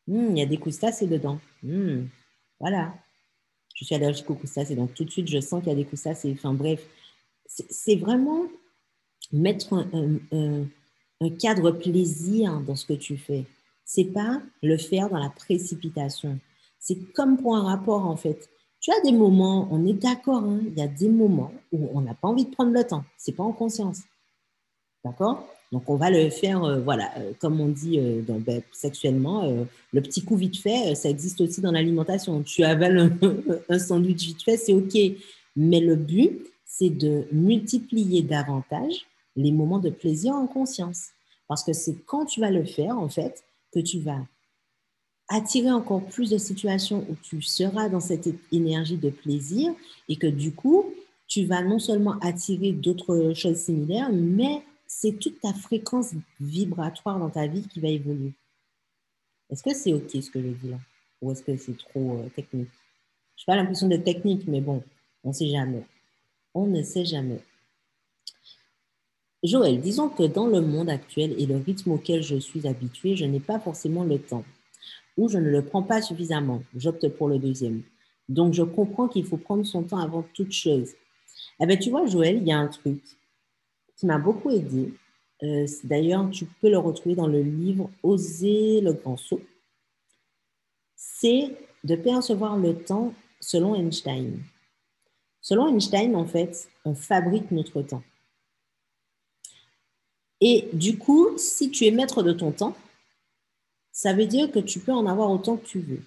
S1: Hmm, il y a des crustacés dedans. Hmm, voilà. Je suis allergique aux crustacés, donc tout de suite, je sens qu'il y a des crustacés. Enfin bref, c'est vraiment mettre un, cadre plaisir dans ce que tu fais. C'est pas le faire dans la précipitation. C'est comme pour un rapport, en fait. Tu as des moments, on est d'accord, hein, il y a des moments où on n'a pas envie de prendre le temps. C'est pas en conscience. D'accord? Donc, on va le faire, euh, voilà, euh, comme on dit euh, ben, sexuellement, le petit coup vite fait, ça existe aussi dans l'alimentation. Tu avales un, sandwich vite fait, c'est OK. Mais le but, c'est de multiplier davantage les moments de plaisir en conscience. Parce que c'est quand tu vas le faire, en fait, que tu vas attirer encore plus de situations où tu seras dans cette énergie de plaisir et que du coup, tu vas non seulement attirer d'autres choses similaires, mais c'est toute ta fréquence vibratoire dans ta vie qui va évoluer. Est-ce que c'est OK ce que je dis là? Ou est-ce que c'est trop euh, technique? Je n'ai pas l'impression d'être technique, mais bon, on ne sait jamais. On ne sait jamais. Joël, disons que dans le monde actuel et le rythme auquel je suis habituée, je n'ai pas forcément le temps ou je ne le prends pas suffisamment. J'opte pour le deuxième. Donc, je comprends qu'il faut prendre son temps avant toute chose. Eh bien, tu vois, Joël, il y a un truc qui m'a beaucoup aidé. Euh, d'ailleurs, tu peux le retrouver dans le livre Oser le grand saut. C'est de percevoir le temps selon Einstein. Selon Einstein, en fait, on fabrique notre temps. Et du coup, si tu es maître de ton temps, ça veut dire que tu peux en avoir autant que tu veux.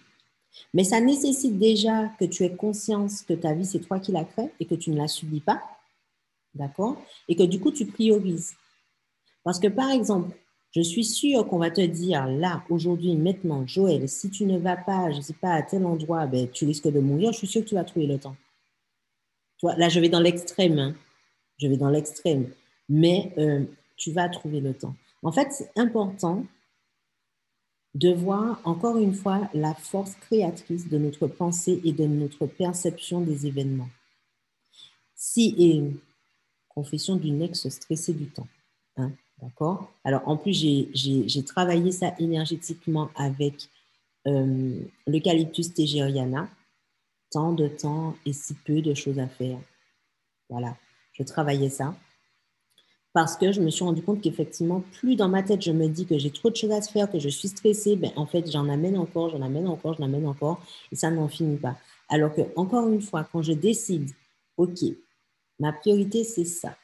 S1: Mais ça nécessite déjà que tu aies conscience que ta vie, c'est toi qui la crée et que tu ne la subis pas D'accord? Et que du coup, tu priorises. Parce que par exemple, je suis sûre qu'on va te dire là, aujourd'hui, maintenant, Joël, si tu ne vas pas, je ne sais pas, à tel endroit, ben, tu risques de mourir. Je suis sûre que tu vas trouver le temps. Toi, là, je vais dans l'extrême. Hein. Je vais dans l'extrême. Mais euh, tu vas trouver le temps. En fait, c'est important de voir encore une fois la force créatrice de notre pensée et de notre perception des événements. Si, et confession d'une ex stressée du temps. Hein, D'accord? Alors, en plus, j'ai travaillé ça énergétiquement avec euh, l'eucalyptus tegeriana. Tant de temps et si peu de choses à faire. Voilà, je travaillais ça. Parce que je me suis rendu compte qu'effectivement, plus dans ma tête je me dis que j'ai trop de choses à faire, que je suis stressée, ben, en fait, j'en amène encore, j'en amène encore, j'en amène encore, et ça n'en finit pas. Alors que, encore une fois, quand je décide, OK, ma priorité, c'est ça.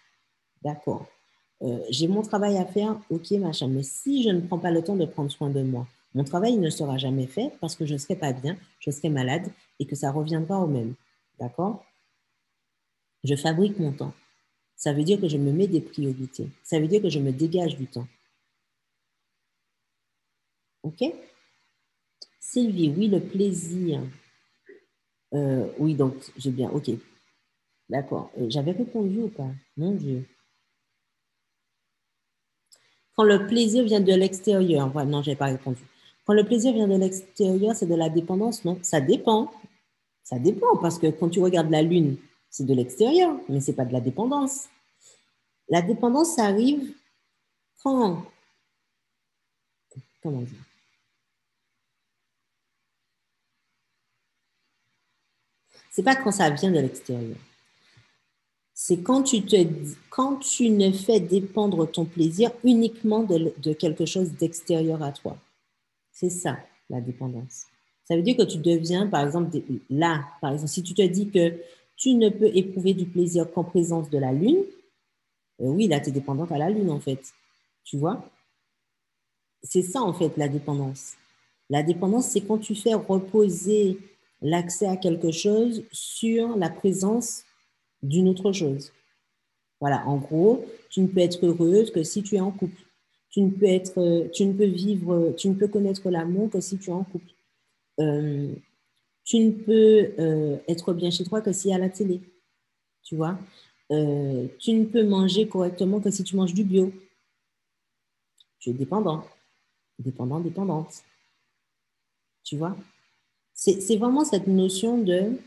S1: D'accord. Euh, j'ai mon travail à faire, ok, machin. Mais si je ne prends pas le temps de prendre soin de moi, mon travail ne sera jamais fait parce que je ne serai pas bien, je serai malade et que ça reviendra au même. D'accord? Je fabrique mon temps. Ça veut dire que je me mets des priorités. Ça veut dire que je me dégage du temps. OK? Sylvie, oui, le plaisir. Euh, oui, donc, j'ai bien. OK. D'accord. Euh, j'avais répondu ou pas? Mon Dieu. Quand le plaisir vient de l'extérieur, non, je n'ai pas répondu. Quand le plaisir vient de l'extérieur, c'est de la dépendance Non, ça dépend. Ça dépend parce que quand tu regardes la Lune, c'est de l'extérieur, mais ce n'est pas de la dépendance. La dépendance, arrive quand... Comment dire? C'est pas quand ça vient de l'extérieur c'est quand tu, te, quand tu ne fais dépendre ton plaisir uniquement de, de quelque chose d'extérieur à toi. C'est ça, la dépendance. Ça veut dire que tu deviens, par exemple, là, par exemple, si tu te dis que tu ne peux éprouver du plaisir qu'en présence de la Lune, euh, oui, là, tu es dépendante à la Lune, en fait. Tu vois? C'est ça, en fait, la dépendance. La dépendance, c'est quand tu fais reposer l'accès à quelque chose sur la présence d'une autre chose. Voilà, en gros, tu ne peux être heureuse que si tu es en couple. Tu ne peux peux vivre, tu ne peux connaître l'amour que si tu es en couple. Euh, tu ne peux euh, être bien chez toi que si y a la télé. Tu vois? Euh, Tu ne peux manger correctement que si tu manges du bio. Tu es dépendant. Dépendant, dépendante. Tu vois? C'est vraiment cette notion de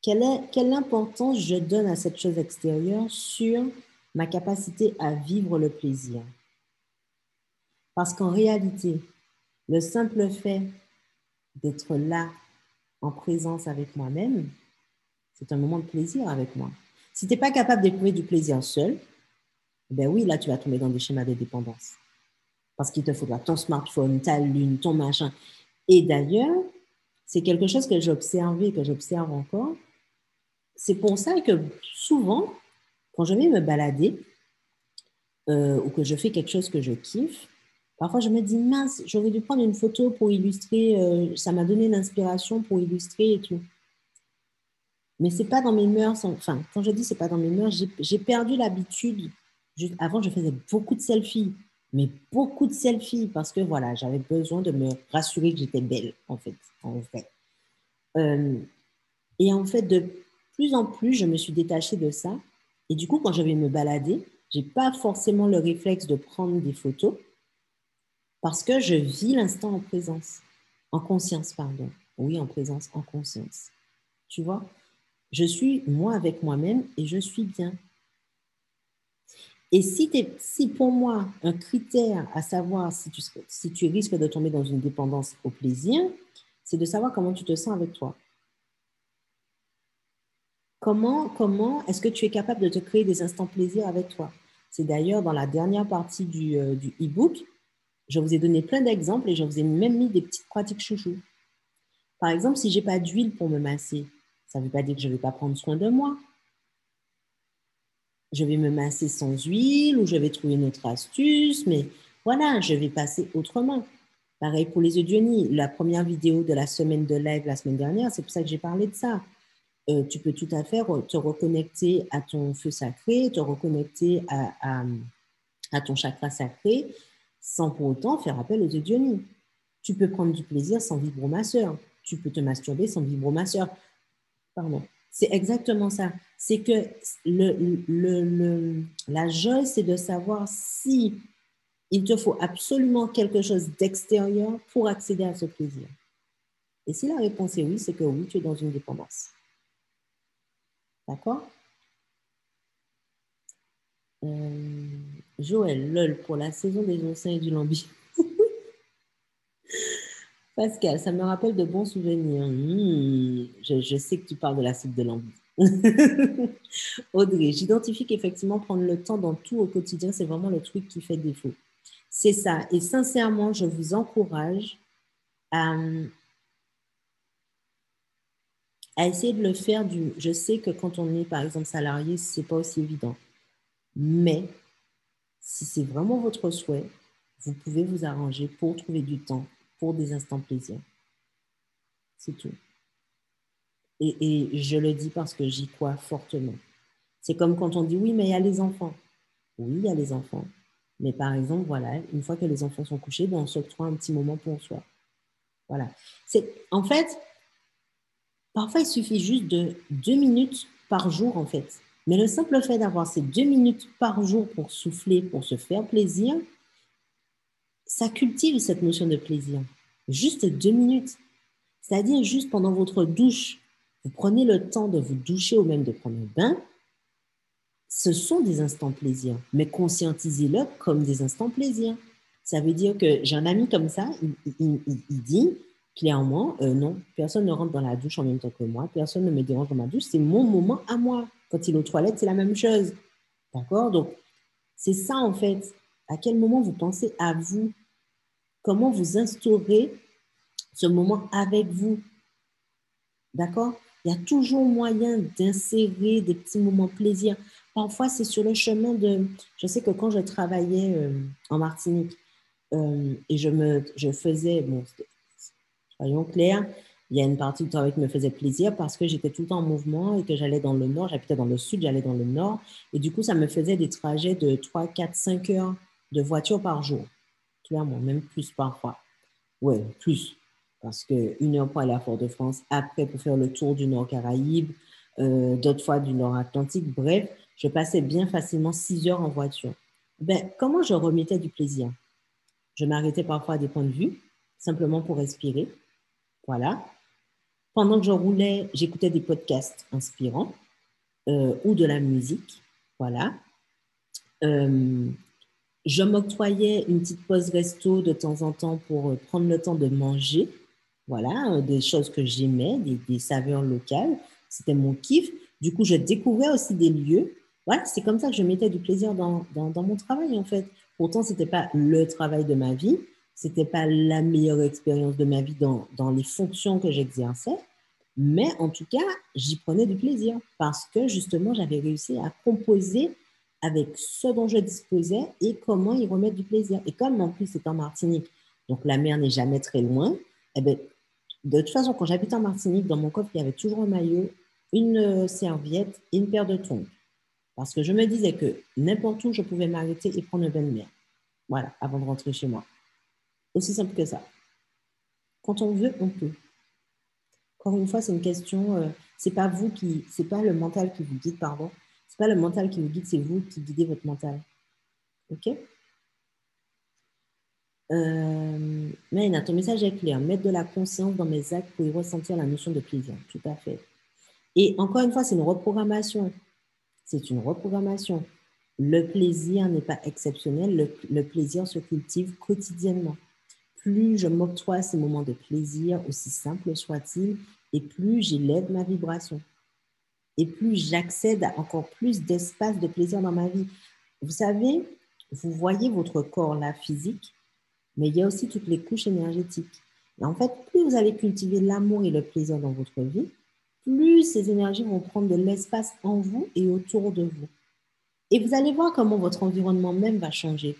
S1: quelle, importance je donne à cette chose extérieure sur ma capacité à vivre le plaisir Parce qu'en réalité, le simple fait d'être là en présence avec moi-même, c'est un moment de plaisir avec moi. Si tu n'es pas capable d'éprouver du plaisir seul, ben oui, là, tu vas tomber dans des schémas de dépendance. Parce qu'il te faudra ton smartphone, ta lune, ton machin. Et d'ailleurs, c'est quelque chose que j'ai observé, que j'observe encore, c'est pour ça que souvent, quand je vais me balader euh, ou que je fais quelque chose que je kiffe, parfois je me dis, mince, j'aurais dû prendre une photo pour illustrer, euh, ça m'a donné l'inspiration pour illustrer et tout. Mais c'est pas dans mes mœurs, enfin, quand je dis c'est pas dans mes mœurs, j'ai perdu l'habitude. Avant, je faisais beaucoup de selfies, mais beaucoup de selfies parce que voilà, j'avais besoin de me rassurer que j'étais belle, en fait. En fait. Euh, et en fait, de plus en plus, je me suis détachée de ça. Et du coup, quand je vais me balader, je n'ai pas forcément le réflexe de prendre des photos parce que je vis l'instant en présence, en conscience, pardon. Oui, en présence, en conscience. Tu vois, je suis moi avec moi-même et je suis bien. Et si, pour moi, un critère à savoir si tu, si tu risques de tomber dans une dépendance au plaisir, c'est de savoir comment tu te sens avec toi. Comment, comment est-ce que tu es capable de te créer des instants plaisir avec toi? C'est d'ailleurs dans la dernière partie du, euh, du e-book, je vous ai donné plein d'exemples et je vous ai même mis des petites pratiques chouchou. Par exemple, si je n'ai pas d'huile pour me masser, ça ne veut pas dire que je ne vais pas prendre soin de moi. Je vais me masser sans huile ou je vais trouver une autre astuce, mais voilà, je vais passer autrement. Pareil pour les audionies. La première vidéo de la semaine de live la semaine dernière, c'est pour ça que j'ai parlé de ça. Euh, tu peux tout à fait te reconnecter à ton feu sacré, te reconnecter à, ton chakra sacré, sans pour autant faire appel aux Dionis. Tu peux prendre du plaisir sans vibromasseur. Tu peux te masturber sans vibromasseur. Pardon. C'est exactement ça. C'est que le, le, le, la joie, c'est de savoir si il te faut absolument quelque chose d'extérieur pour accéder à ce plaisir. Et si la réponse est oui, c'est que oui, tu es dans une dépendance. D'accord? Euh, Joël, lol, pour la saison des oursins et du lambi. Pascal, ça me rappelle de bons souvenirs. Hmm, je, sais que tu parles de la soupe de lambi. Audrey, j'identifie qu'effectivement, prendre le temps dans tout au quotidien, c'est vraiment le truc qui fait défaut. C'est ça. Et sincèrement, je vous encourage à, à essayer de le faire du. Je sais que quand on est, par exemple, salarié, ce n'est pas aussi évident. Mais si c'est vraiment votre souhait, vous pouvez vous arranger pour trouver du temps pour des instants plaisir. C'est tout. Et, je le dis parce que j'y crois fortement. C'est comme quand on dit oui, mais il y a les enfants. Oui, il y a les enfants. Mais par exemple, voilà, une fois que les enfants sont couchés, ben, on s'octroie un petit moment pour soi. Voilà. C'est, en fait, parfois, il suffit juste de deux minutes par jour, en fait. Mais le simple fait d'avoir ces deux minutes par jour pour souffler, pour se faire plaisir, ça cultive cette notion de plaisir. Juste deux minutes. C'est-à-dire juste pendant votre douche, vous prenez le temps de vous doucher ou même de prendre un bain. Ce sont des instants plaisir, mais conscientisez-le comme des instants plaisir. Ça veut dire que j'ai un ami comme ça, il, dit clairement, euh, non, personne ne rentre dans la douche en même temps que moi, personne ne me dérange dans ma douche, c'est mon moment à moi. Quand il est aux toilettes, c'est la même chose. D'accord? Donc, c'est ça en fait. À quel moment vous pensez à vous? Comment vous instaurez ce moment avec vous D'accord? Il y a toujours moyen d'insérer des petits moments plaisir. Parfois, c'est sur le chemin de... Je sais que quand je travaillais euh, en Martinique euh, et je, je faisais, bon, soyons clairs, il y a une partie du travail qui me faisait plaisir parce que j'étais tout le temps en mouvement et que j'allais dans le nord, j'habitais dans le sud, j'allais dans le nord. Et du coup, ça me faisait des trajets de 3, 4, 5 heures de voiture par jour. Clairement, même plus parfois. Oui, plus. Parce qu'une heure pour aller à Fort-de-France, après pour faire le tour du Nord Caraïbe, euh, d'autres fois du Nord Atlantique. Bref, je passais bien facilement 6 heures en voiture. Ben, comment je remettais du plaisir? Je m'arrêtais parfois à des points de vue, simplement pour respirer. Voilà. Pendant que je roulais, j'écoutais des podcasts inspirants euh, ou de la musique. Voilà. Euh, je m'octroyais une petite pause resto de temps en temps pour euh, prendre le temps de manger. Voilà, des choses que j'aimais, des, saveurs locales. C'était mon kiff. Du coup, je découvrais aussi des lieux. Voilà, c'est comme ça que je mettais du plaisir dans, dans, mon travail, en fait. Pourtant, ce n'était pas le travail de ma vie c'était pas la meilleure expérience de ma vie dans, dans les fonctions que j'exerçais, mais en tout cas, j'y prenais du plaisir parce que justement, j'avais réussi à composer avec ce dont je disposais et comment y remettre du plaisir. Et comme en plus c'est en Martinique, donc la mer n'est jamais très loin, eh bien, de toute façon, quand j'habitais en Martinique, dans mon coffre, il y avait toujours un maillot, une serviette et une paire de tongs. Parce que je me disais que n'importe où, je pouvais m'arrêter et prendre un bain mer. Voilà, avant de rentrer chez moi. Aussi simple que ça. Quand on veut, on peut. Encore une fois, c'est une question, euh, c'est pas vous qui, c'est pas le mental qui vous guide, pardon. C'est pas le mental qui vous guide, c'est vous qui guidez votre mental. Ok? Euh, ton message est clair. Mettre de la conscience dans mes actes pour y ressentir la notion de plaisir. Tout à fait. Et encore une fois, c'est une reprogrammation. C'est une reprogrammation. Le plaisir n'est pas exceptionnel. Le, le plaisir se cultive quotidiennement plus je m'octroie ces moments de plaisir, aussi simples soient-ils, et plus j'élève ma vibration. Et plus j'accède à encore plus d'espace de plaisir dans ma vie. Vous savez, vous voyez votre corps là physique, mais il y a aussi toutes les couches énergétiques. Et en fait, plus vous allez cultiver l'amour et le plaisir dans votre vie, plus ces énergies vont prendre de l'espace en vous et autour de vous. Et vous allez voir comment votre environnement même va changer.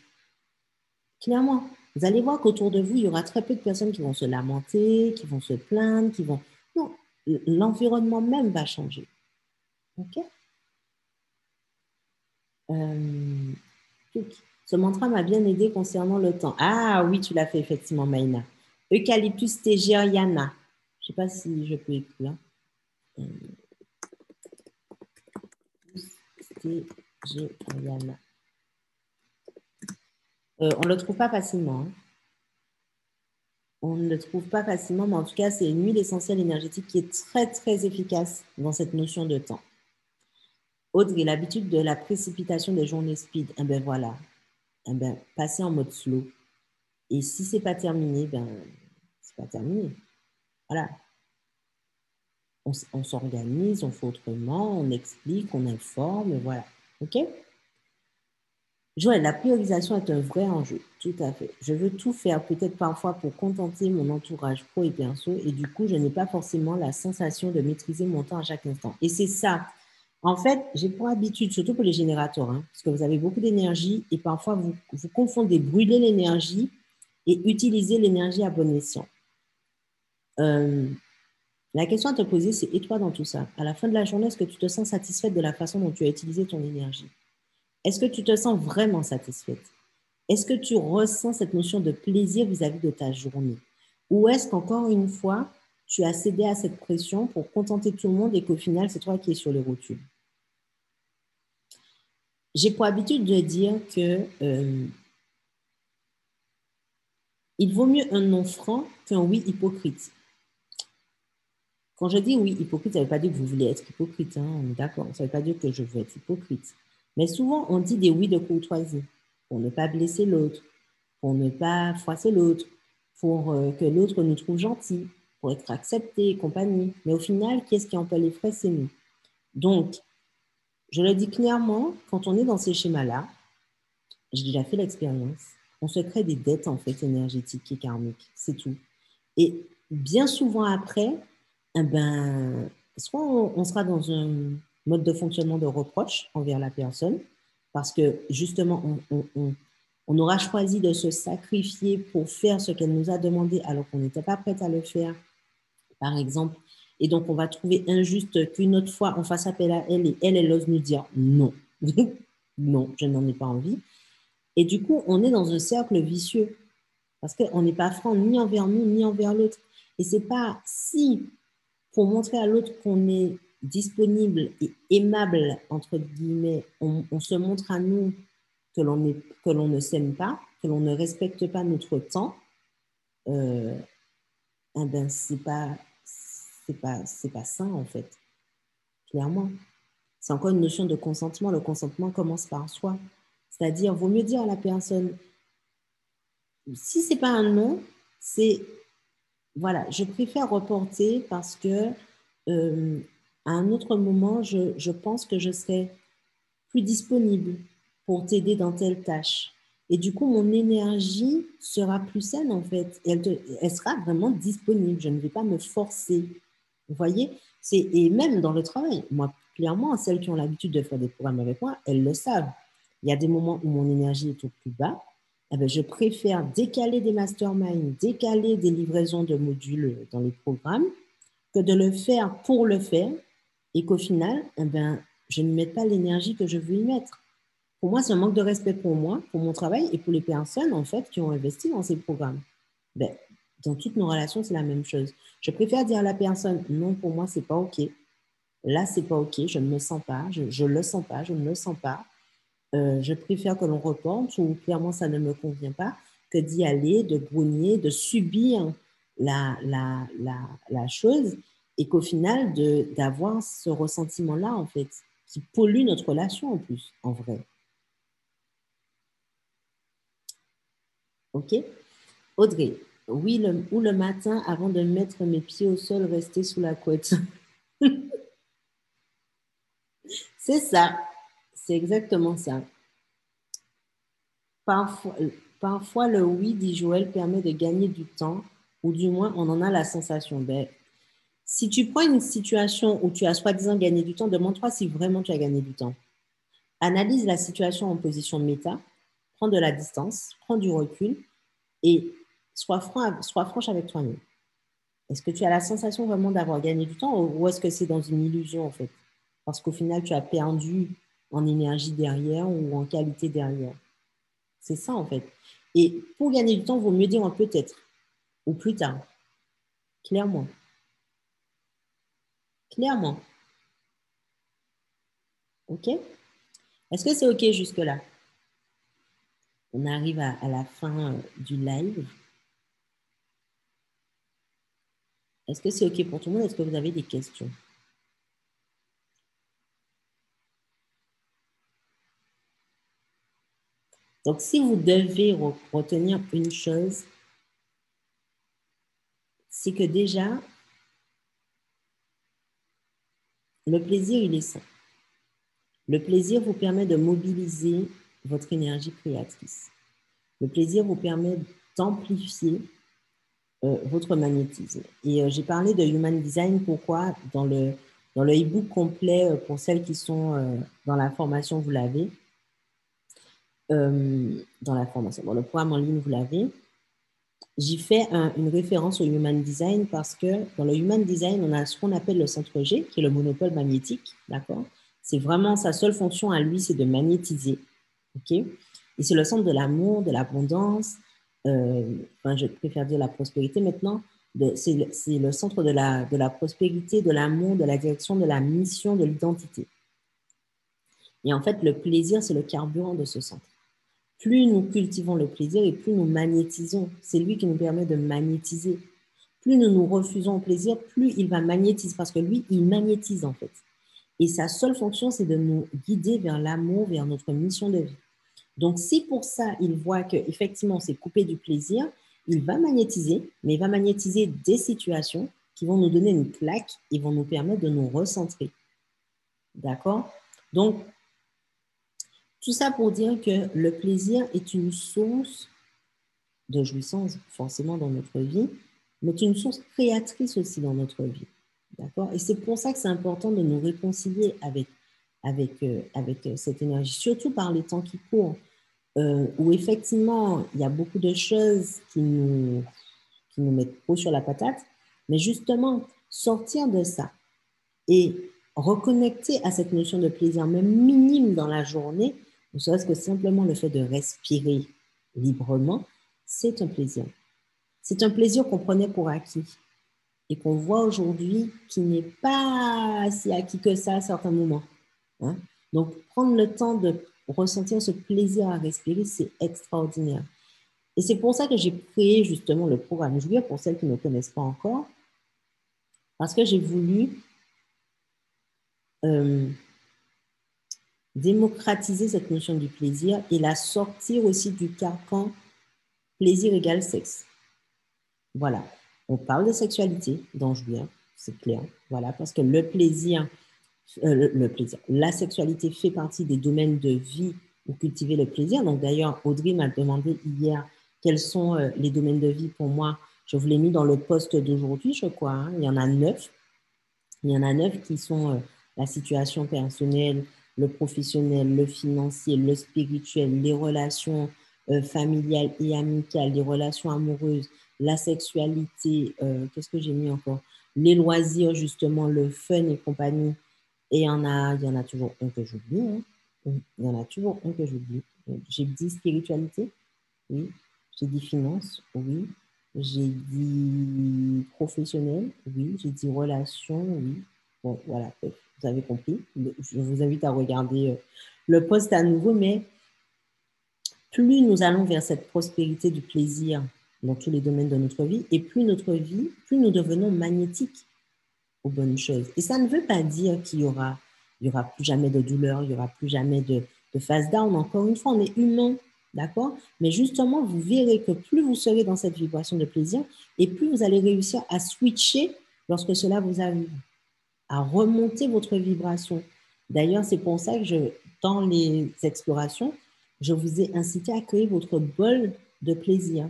S1: Clairement, vous allez voir qu'autour de vous, il y aura très peu de personnes qui vont se lamenter, qui vont se plaindre, qui vont... Non, l'environnement même va changer. OK euh, Ce mantra m'a bien aidé concernant le temps. Ah oui, tu l'as fait effectivement, Maïna. Eucalyptus tegeriana. Je ne sais pas si je peux écrire. Tegeriana. Euh, on ne le trouve pas facilement. Hein. On ne le trouve pas facilement, mais en tout cas, c'est une huile essentielle énergétique qui est très, très efficace dans cette notion de temps. Audrey, l'habitude de la précipitation des journées speed, eh ben voilà, eh ben, passez en mode slow. Et si c'est pas terminé, ben c'est pas terminé. Voilà. On, s'organise, on fait autrement, on explique, on informe, voilà. OK? Joël, la priorisation est un vrai enjeu, tout à fait. Je veux tout faire, peut-être parfois pour contenter mon entourage pro et perso, et du coup, je n'ai pas forcément la sensation de maîtriser mon temps à chaque instant. Et c'est ça. En fait, j'ai pour habitude, surtout pour les générateurs, hein, parce que vous avez beaucoup d'énergie et parfois vous, confondez brûler l'énergie et utiliser l'énergie à bon escient. Euh, la question à te poser, c'est et toi dans tout ça À la fin de la journée, est-ce que tu te sens satisfaite de la façon dont tu as utilisé ton énergie? Est-ce que tu te sens vraiment satisfaite? Est-ce que tu ressens cette notion de plaisir vis-à-vis de ta journée? Ou est-ce qu'encore une fois, tu as cédé à cette pression pour contenter tout le monde et qu'au final, c'est toi qui es sur les rotules? J'ai pour habitude de dire que euh, il vaut mieux un non franc qu'un oui hypocrite. Quand je dis oui hypocrite, ça ne veut pas dire que vous voulez être hypocrite, hein, on est d'accord. Ça ne veut pas dire que je veux être hypocrite. Mais souvent, on dit des oui de courtoisie pour ne pas blesser l'autre, pour ne pas froisser l'autre, pour euh, que l'autre nous trouve gentils, pour être accepté et compagnie. Mais au final, qui est-ce qui en paie les frais? C'est nous. Donc, je le dis clairement, quand on est dans ces schémas-là, j'ai déjà fait l'expérience, on se crée des dettes en fait énergétiques et karmiques, c'est tout. Et bien souvent après, eh ben, soit on sera dans un mode de fonctionnement de reproche envers la personne, parce que justement, on, aura choisi de se sacrifier pour faire ce qu'elle nous a demandé alors qu'on n'était pas prête à le faire, par exemple. Et donc, on va trouver injuste qu'une autre fois, on fasse appel à elle et elle, elle ose nous dire non. non, je n'en ai pas envie. Et du coup, on est dans un cercle vicieux parce qu'on n'est pas franc ni envers nous ni envers l'autre. Et c'est pas si, pour montrer à l'autre qu'on est disponible et aimable, entre guillemets, on, se montre à nous que l'on, ne s'aime pas, que l'on ne respecte pas notre temps, euh, eh ben, c'est pas, c'est pas, c'est pas sain, en fait. Clairement. C'est encore une notion de consentement. Le consentement commence par soi. C'est-à-dire, vaut mieux dire à la personne, si c'est pas un non, c'est, voilà, je préfère reporter parce que euh, à un autre moment, je, pense que je serai plus disponible pour t'aider dans telle tâche. Et du coup, mon énergie sera plus saine, en fait. elle, elle sera vraiment disponible. Je ne vais pas me forcer. Vous voyez Et même dans le travail, moi, clairement, celles qui ont l'habitude de faire des programmes avec moi, elles le savent. Il y a des moments où mon énergie est au plus bas. Eh bien, je préfère décaler des masterminds, décaler des livraisons de modules dans les programmes, que de le faire pour le faire et qu'au final, eh ben, je ne mette pas l'énergie que je veux y mettre. Pour moi, c'est un manque de respect pour moi, pour mon travail et pour les personnes en fait qui ont investi dans ces programmes. Ben, dans toutes nos relations, c'est la même chose. Je préfère dire à la personne non, pour moi, c'est pas ok. Là, c'est pas ok. Je ne me sens pas. Je, ne le sens pas. Je ne le sens pas. Euh, je préfère que l'on reporte ou clairement ça ne me convient pas que d'y aller, de grogner, de subir la, la, la, la chose et qu'au final, d'avoir ce ressentiment-là, en fait, qui pollue notre relation en plus, en vrai. OK? Audrey, oui, le, ou le matin, avant de mettre mes pieds au sol, rester sous la couette. c'est ça, c'est exactement ça. Parfois, parfois, le oui, dit Joël, permet de gagner du temps, ou du moins, on en a la sensation. Ben, si tu prends une situation où tu as soi-disant gagné du temps, demande-toi si vraiment tu as gagné du temps. Analyse la situation en position méta, prends de la distance, prends du recul et sois, franc, sois franche avec toi-même. Est-ce que tu as la sensation vraiment d'avoir gagné du temps ou est-ce que c'est dans une illusion en fait? Parce qu'au final, tu as perdu en énergie derrière ou en qualité derrière. C'est ça en fait. Et pour gagner du temps, il vaut mieux dire un peut-être ou plus tard, clairement. Clairement. OK? Est-ce que c'est OK jusque-là? On arrive à, la fin euh, du live. Est-ce que c'est OK pour tout le monde? Est-ce que vous avez des questions? Donc, si vous devez retenir une chose, c'est que déjà, le plaisir, il est sain. Le plaisir vous permet de mobiliser votre énergie créatrice. Le plaisir vous permet d'amplifier euh, votre magnétisme. Et euh, j'ai parlé de Human Design, pourquoi? Dans le dans le e-book complet, euh, pour celles qui sont dans la formation, vous l'avez. dans la formation, dans le programme en ligne, vous l'avez. J'y fais une référence au Human Design parce que dans le Human Design, on a ce qu'on appelle le centre G, qui est le monopole magnétique, d'accord? C'est vraiment sa seule fonction à lui, c'est de magnétiser, ok? Et c'est le centre de l'amour, de l'abondance, euh, je préfère dire la prospérité maintenant, c'est le, le, centre de la, de la prospérité, de l'amour, de la direction, de la mission, de l'identité. Et en fait, le plaisir, c'est le carburant de ce centre. Plus nous cultivons le plaisir et plus nous magnétisons, c'est lui qui nous permet de magnétiser. Plus nous nous refusons au plaisir, plus il va magnétiser, parce que lui, il magnétise en fait. Et sa seule fonction, c'est de nous guider vers l'amour, vers notre mission de vie. Donc, si pour ça, il voit qu'effectivement, c'est coupé du plaisir, il va magnétiser, mais il va magnétiser des situations qui vont nous donner une claque et vont nous permettre de nous recentrer. D'accord? Donc, tout ça pour dire que le plaisir est une source de jouissance, forcément, dans notre vie, mais une source créatrice aussi dans notre vie. D'accord? Et c'est pour ça que c'est important de nous réconcilier avec, avec, euh, avec cette énergie, surtout par les temps qui courent. Euh, où effectivement, il y a beaucoup de choses qui nous, qui nous mettent trop sur la patate, mais justement, sortir de ça et reconnecter à cette notion de plaisir, même minime dans la journée, ne serait-ce que simplement le fait de respirer librement, c'est un plaisir. C'est un plaisir qu'on prenait pour acquis et qu'on voit aujourd'hui qui n'est pas si acquis que ça à certains moments. Hein? Donc, prendre le temps de ressentir ce plaisir à respirer, c'est extraordinaire. Et c'est pour ça que j'ai créé justement le programme Jouir pour celles qui ne connaissent pas encore, parce que j'ai voulu euh, démocratiser cette notion du plaisir et la sortir aussi du carcan plaisir égale sexe. Voilà, on parle de sexualité dans Jouir, c'est clair, voilà, parce que le plaisir, euh, le, plaisir. La sexualité fait partie des domaines de vie où cultiver le plaisir. Donc d'ailleurs, Audrey m'a demandé hier quels sont euh, les domaines de vie pour moi. Je vous l'ai mis dans le poste d'aujourd'hui, je crois. Hein. Il y en a neuf. Il y en a neuf qui sont euh, la situation personnelle, le professionnel, le financier, le spirituel, les relations familiales et amicales, les relations amoureuses, la sexualité, qu'est-ce que j'ai mis encore? Les loisirs, justement, le fun et compagnie, et il y en a, il y en a toujours un que j'oublie. Hein. Il y en a toujours un que j'oublie. J'ai dit spiritualité, oui. J'ai dit finance, oui. J'ai dit professionnel, oui. J'ai dit relation, oui. Bon, voilà, vous avez compris. Je vous invite à regarder euh, le poste à nouveau, mais plus nous allons vers cette prospérité du plaisir dans tous les domaines de notre vie, et plus notre vie, plus nous devenons magnétiques bonnes choses. Et ça ne veut pas dire qu'il y aura, il y aura plus jamais de douleur, il y aura plus jamais de, de phase down. Encore une fois, on est humain, d'accord? Mais justement, vous verrez que plus vous serez dans cette vibration de plaisir et plus vous allez réussir à switcher lorsque cela vous arrive, à remonter votre vibration. D'ailleurs, c'est pour ça que je, dans les explorations, je vous ai incité à créer votre bol de plaisir,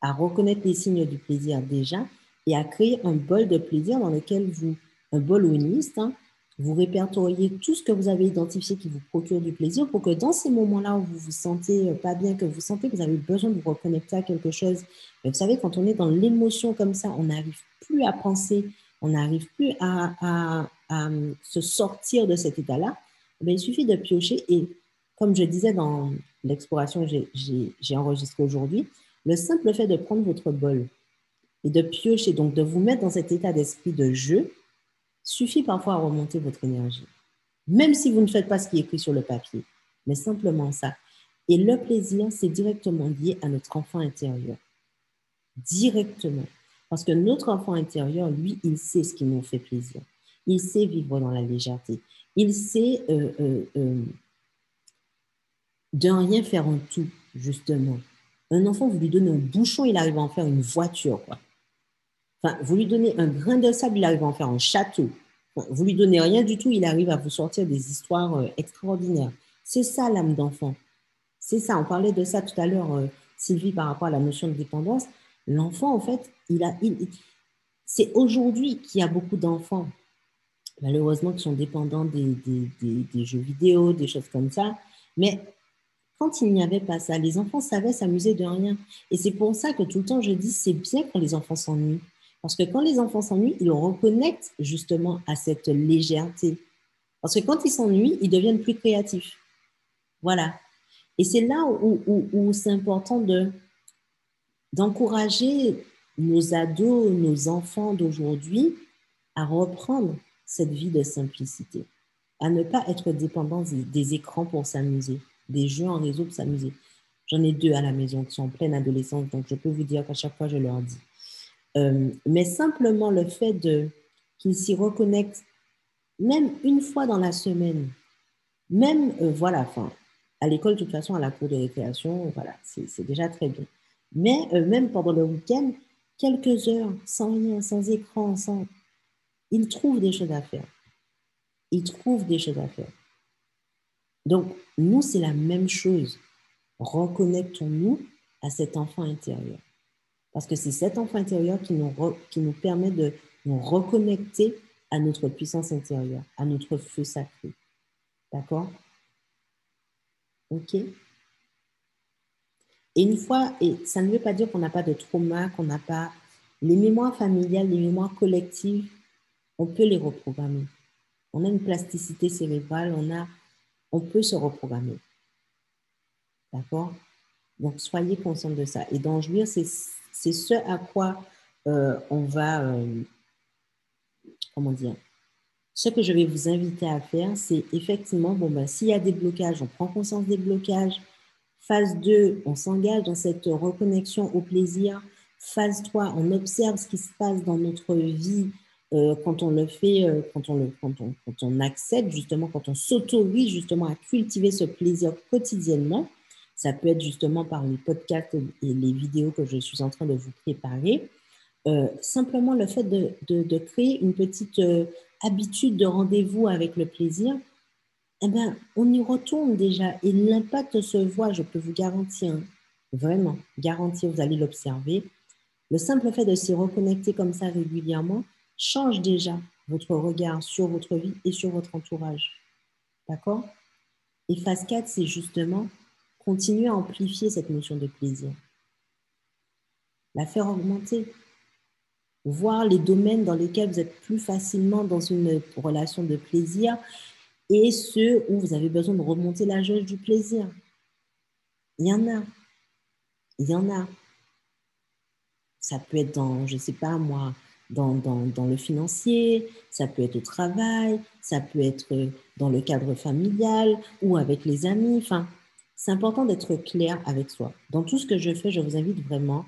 S1: à reconnaître les signes du plaisir déjà et à créer un bol de plaisir dans lequel vous, un bol liste, hein, vous répertoriez tout ce que vous avez identifié qui vous procure du plaisir pour que dans ces moments-là où vous vous sentez euh, pas bien, que vous sentez que vous avez besoin de vous reconnecter à quelque chose, vous savez, quand on est dans l'émotion comme ça, on n'arrive plus à penser, on n'arrive plus à, à, à, se sortir de cet état-là, eh il suffit de piocher et comme je disais dans l'exploration que j'ai enregistrée aujourd'hui, le simple fait de prendre votre bol, et de piocher, donc de vous mettre dans cet état d'esprit de jeu, suffit parfois à remonter votre énergie. Même si vous ne faites pas ce qui est écrit sur le papier, mais simplement ça. Et le plaisir, c'est directement lié à notre enfant intérieur. Directement. Parce que notre enfant intérieur, lui, il sait ce qui nous fait plaisir. Il sait vivre dans la légèreté. Il sait euh, euh, euh, de rien faire en tout, justement. Un enfant, vous lui donnez un bouchon, il arrive à en faire une voiture. Quoi. Enfin, vous lui donnez un grain de sable, il arrive à en faire un château. vous lui donnez rien du tout, il arrive à vous sortir des histoires euh, extraordinaires. C'est ça l'âme d'enfant. C'est ça. On parlait de ça tout à l'heure, euh, Sylvie, par rapport à la notion de dépendance. L'enfant, en fait, il a, c'est aujourd'hui qu'il y a beaucoup d'enfants, malheureusement, qui sont dépendants des, des, jeux vidéo, des choses comme ça. Mais quand il n'y avait pas ça, les enfants savaient s'amuser de rien. Et c'est pour ça que tout le temps, je dis, c'est bien quand les enfants s'ennuient. Parce que quand les enfants s'ennuient, ils reconnectent justement à cette légèreté. Parce que quand ils s'ennuient, ils deviennent plus créatifs. Voilà. Et c'est là où, où, c'est important de, d'encourager nos ados, nos enfants d'aujourd'hui à reprendre cette vie de simplicité, à ne pas être dépendants des écrans pour s'amuser des jeux en réseau pour s'amuser. J'en ai deux à la maison qui sont en pleine adolescence, donc je peux vous dire qu'à chaque fois, je leur dis. Euh, mais simplement le fait de qu'ils s'y reconnectent, même une fois dans la semaine, même, euh, voilà, à l'école, de toute façon, à la cour de récréation, voilà, c'est déjà très bien. Mais euh, même pendant le week-end, quelques heures, sans rien, sans écran, sans... Ils trouvent des choses à faire. Ils trouvent des choses à faire. Donc, nous, c'est la même chose. Reconnectons-nous à cet enfant intérieur. Parce que c'est cet enfant intérieur qui nous, qui nous permet de nous reconnecter à notre puissance intérieure, à notre feu sacré. D'accord? OK? Et une fois, et ça ne veut pas dire qu'on n'a pas de trauma, qu'on n'a pas... Les mémoires familiales, les mémoires collectives, on peut les reprogrammer. On a une plasticité cérébrale, on a on peut se reprogrammer. D'accord? Donc, soyez conscient de ça. Et dans jouir, c'est ce à quoi euh, on va, euh, comment dire, ce que je vais vous inviter à faire, c'est effectivement, bon, ben, s'il y a des blocages, on prend conscience des blocages. Phase 2, on s'engage dans cette reconnexion au plaisir. Phase 3, on observe ce qui se passe dans notre vie euh, quand on le fait, quand, on le, quand, on, quand on accepte justement, quand on s'autorise justement à cultiver ce plaisir quotidiennement, ça peut être justement par les podcasts et les vidéos que je suis en train de vous préparer. Euh, simplement le fait de, créer une petite habitude de rendez-vous avec le plaisir, eh ben, on y retourne déjà et l'impact se voit, je peux vous garantir, vraiment, garantir, vous allez l'observer. Le simple fait de s'y reconnecter comme ça régulièrement, change déjà votre regard sur votre vie et sur votre entourage. D'accord? Et phase 4, c'est justement continuer à amplifier cette notion de plaisir. La faire augmenter. Voir les domaines dans lesquels vous êtes plus facilement dans une relation de plaisir et ceux où vous avez besoin de remonter la jauge du plaisir. Il y en a. Il y en a. Ça peut être dans, je ne sais pas moi, dans, dans, dans, le financier, ça peut être au travail, ça peut être dans le cadre familial ou avec les amis. Enfin, c'est important d'être clair avec soi. Dans tout ce que je fais, je vous invite vraiment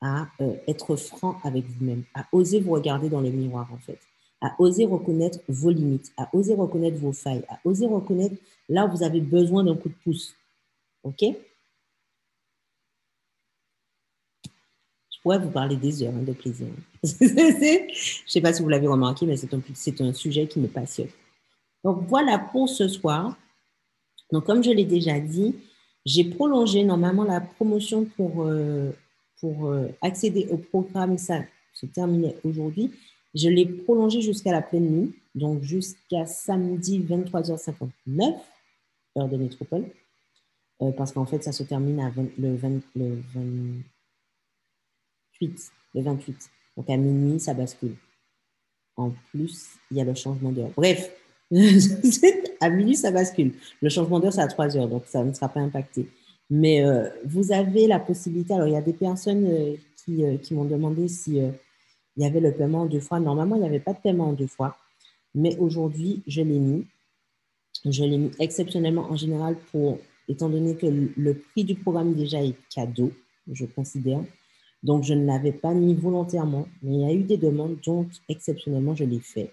S1: à euh, être franc avec vous-même, à oser vous regarder dans le miroir en fait, à oser reconnaître vos limites, à oser reconnaître vos failles, à oser reconnaître là où vous avez besoin d'un coup de pouce. OK? Pourrais vous parler des heures hein, de plaisir. Je ne sais pas si vous l'avez remarqué, mais c'est un, un sujet qui me passionne. Donc voilà pour ce soir. Donc comme je l'ai déjà dit, j'ai prolongé normalement la promotion pour, euh, pour euh, accéder au programme. Ça se terminait aujourd'hui. Je l'ai prolongé jusqu'à la pleine nuit, donc jusqu'à samedi 23h59, heure de métropole, euh, parce qu'en fait, ça se termine à le, 20, le 20, le 28. Donc à minuit, ça bascule. En plus, il y a le changement d'heure. Bref, à minuit, ça bascule. Le changement d'heure, c'est à 3 heures, donc ça ne sera pas impacté. Mais euh, vous avez la possibilité, alors il y a des personnes euh, qui, euh, qui m'ont demandé si il y avait le paiement en deux fois. Normalement, il n'y avait pas de paiement en deux fois, mais aujourd'hui, je l'ai mis. Je l'ai mis exceptionnellement en général pour, étant donné que le prix du programme déjà est cadeau, je considère. Donc, je ne l'avais pas mis volontairement, mais il y a eu des demandes, donc exceptionnellement, je l'ai fait.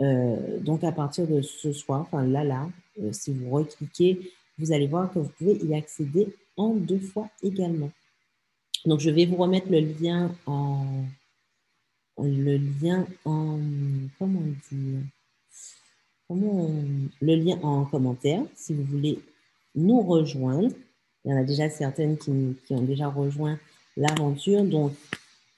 S1: Euh, donc, à partir de ce soir, enfin là, là, euh, si vous recliquez, vous allez voir que vous pouvez y accéder en deux fois également. Donc, je vais vous remettre le lien en, le lien en, comment dire, comment le lien en commentaire si vous voulez nous rejoindre. Il y en a déjà certaines qui, ont déjà rejoint l'aventure. Donc,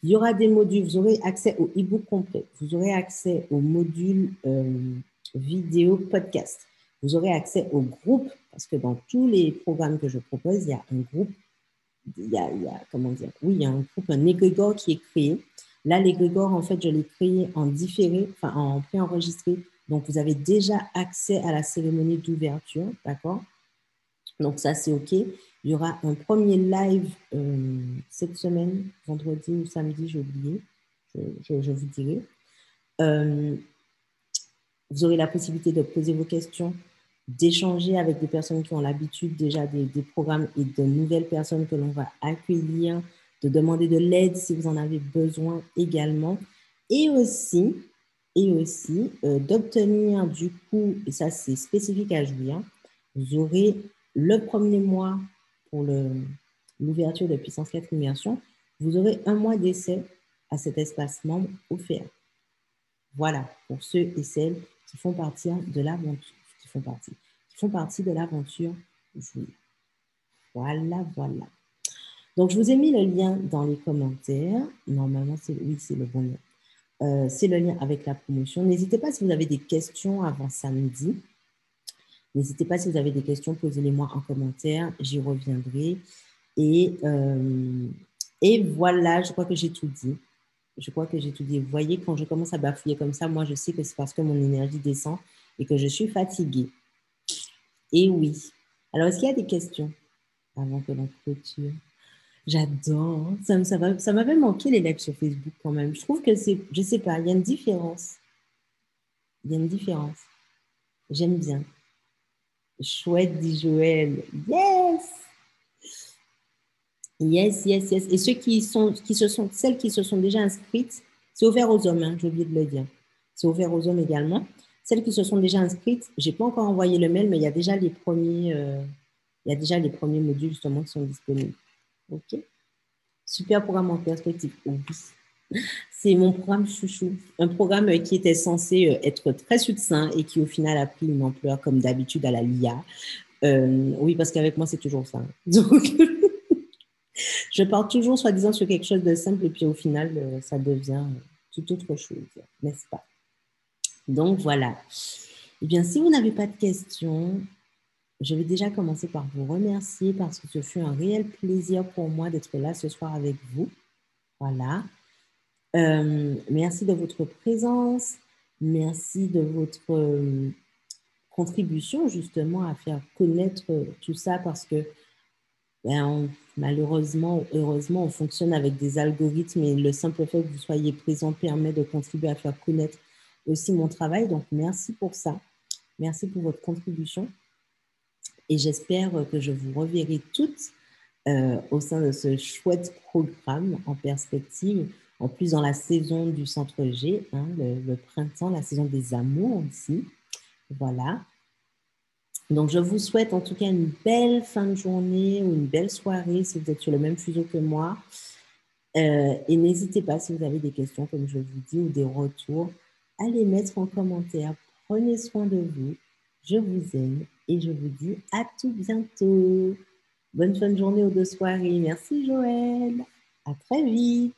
S1: il y aura des modules, vous aurez accès au e-book complet, vous aurez accès au module euh, vidéo podcast, vous aurez accès au groupe, parce que dans tous les programmes que je propose, il y a un groupe, il y a, comment dire, oui, il y a un groupe, un égrégore qui est créé. Là, l'égrégore, en fait, je l'ai créé en différé, enfin en préenregistré. Donc, vous avez déjà accès à la cérémonie d'ouverture, d'accord? Donc, ça, c'est OK. Il y aura un premier live euh, cette semaine, vendredi ou samedi, j'ai oublié. Je, vous dirai. Euh, vous aurez la possibilité de poser vos questions, d'échanger avec des personnes qui ont l'habitude déjà des, programmes et de nouvelles personnes que l'on va accueillir, de demander de l'aide si vous en avez besoin également. Et aussi, et aussi euh, d'obtenir du coup, et ça c'est spécifique à juillet, vous aurez le premier mois pour l'ouverture de Puissance 4 Immersion, vous aurez un mois d'essai à cet espace membre offert. Voilà, pour ceux et celles qui font partie de l'aventure, qui font partie, qui font partie de l'aventure Voilà, voilà. Donc, je vous ai mis le lien dans les commentaires. Normalement, oui, c'est le bon lien. Euh, c'est le lien avec la promotion. N'hésitez pas si vous avez des questions avant samedi. N'hésitez pas si vous avez des questions, posez-les-moi en commentaire, j'y reviendrai. Et, euh, et voilà, je crois que j'ai tout dit. Je crois que j'ai tout dit. Vous voyez, quand je commence à bafouiller comme ça, moi, je sais que c'est parce que mon énergie descend et que je suis fatiguée. Et oui. Alors, est-ce qu'il y a des questions avant que l'on clôture J'adore. Ça, ça, ça m'avait manqué les lives sur Facebook quand même. Je trouve que c'est, je sais pas, il y a une différence. Il y a une différence. J'aime bien. Chouette, dit Joël. Yes! Yes, yes, yes. Et ceux qui sont, qui se sont, celles qui se sont déjà inscrites, c'est ouvert aux hommes, hein, j'ai oublié de le dire. C'est ouvert aux hommes également. Celles qui se sont déjà inscrites, je n'ai pas encore envoyé le mail, mais il y a déjà les premiers, euh, il y a déjà les premiers modules justement qui sont disponibles. OK? Super programme en perspective. Oui. C'est mon programme chouchou, un programme qui était censé euh, être très succinct et qui au final a pris une ampleur comme d'habitude à la LIA. Euh, oui, parce qu'avec moi, c'est toujours ça. Donc, je pars toujours soi-disant sur quelque chose de simple et puis au final, euh, ça devient tout autre chose, n'est-ce pas? Donc voilà. Eh bien, si vous n'avez pas de questions, je vais déjà commencer par vous remercier parce que ce fut un réel plaisir pour moi d'être là ce soir avec vous. Voilà. Euh, merci de votre présence. Merci de votre euh, contribution justement à faire connaître tout ça parce que ben, malheureusement, heureusement, on fonctionne avec des algorithmes et le simple fait que vous soyez présent permet de contribuer à faire connaître aussi mon travail. Donc, merci pour ça. Merci pour votre contribution. Et j'espère que je vous reverrai toutes euh, au sein de ce chouette programme en perspective en plus, dans la saison du centre G, hein, le, printemps, la saison des amours aussi. Voilà. Donc, je vous souhaite en tout cas une belle fin de journée ou une belle soirée si vous êtes sur le même fuseau que moi. Euh, et n'hésitez pas si vous avez des questions, comme je vous dis, ou des retours, à les mettre en commentaire. Prenez soin de vous. Je vous aime et je vous dis à tout bientôt. Bonne fin de journée ou de soirée. Merci Joël. À très vite.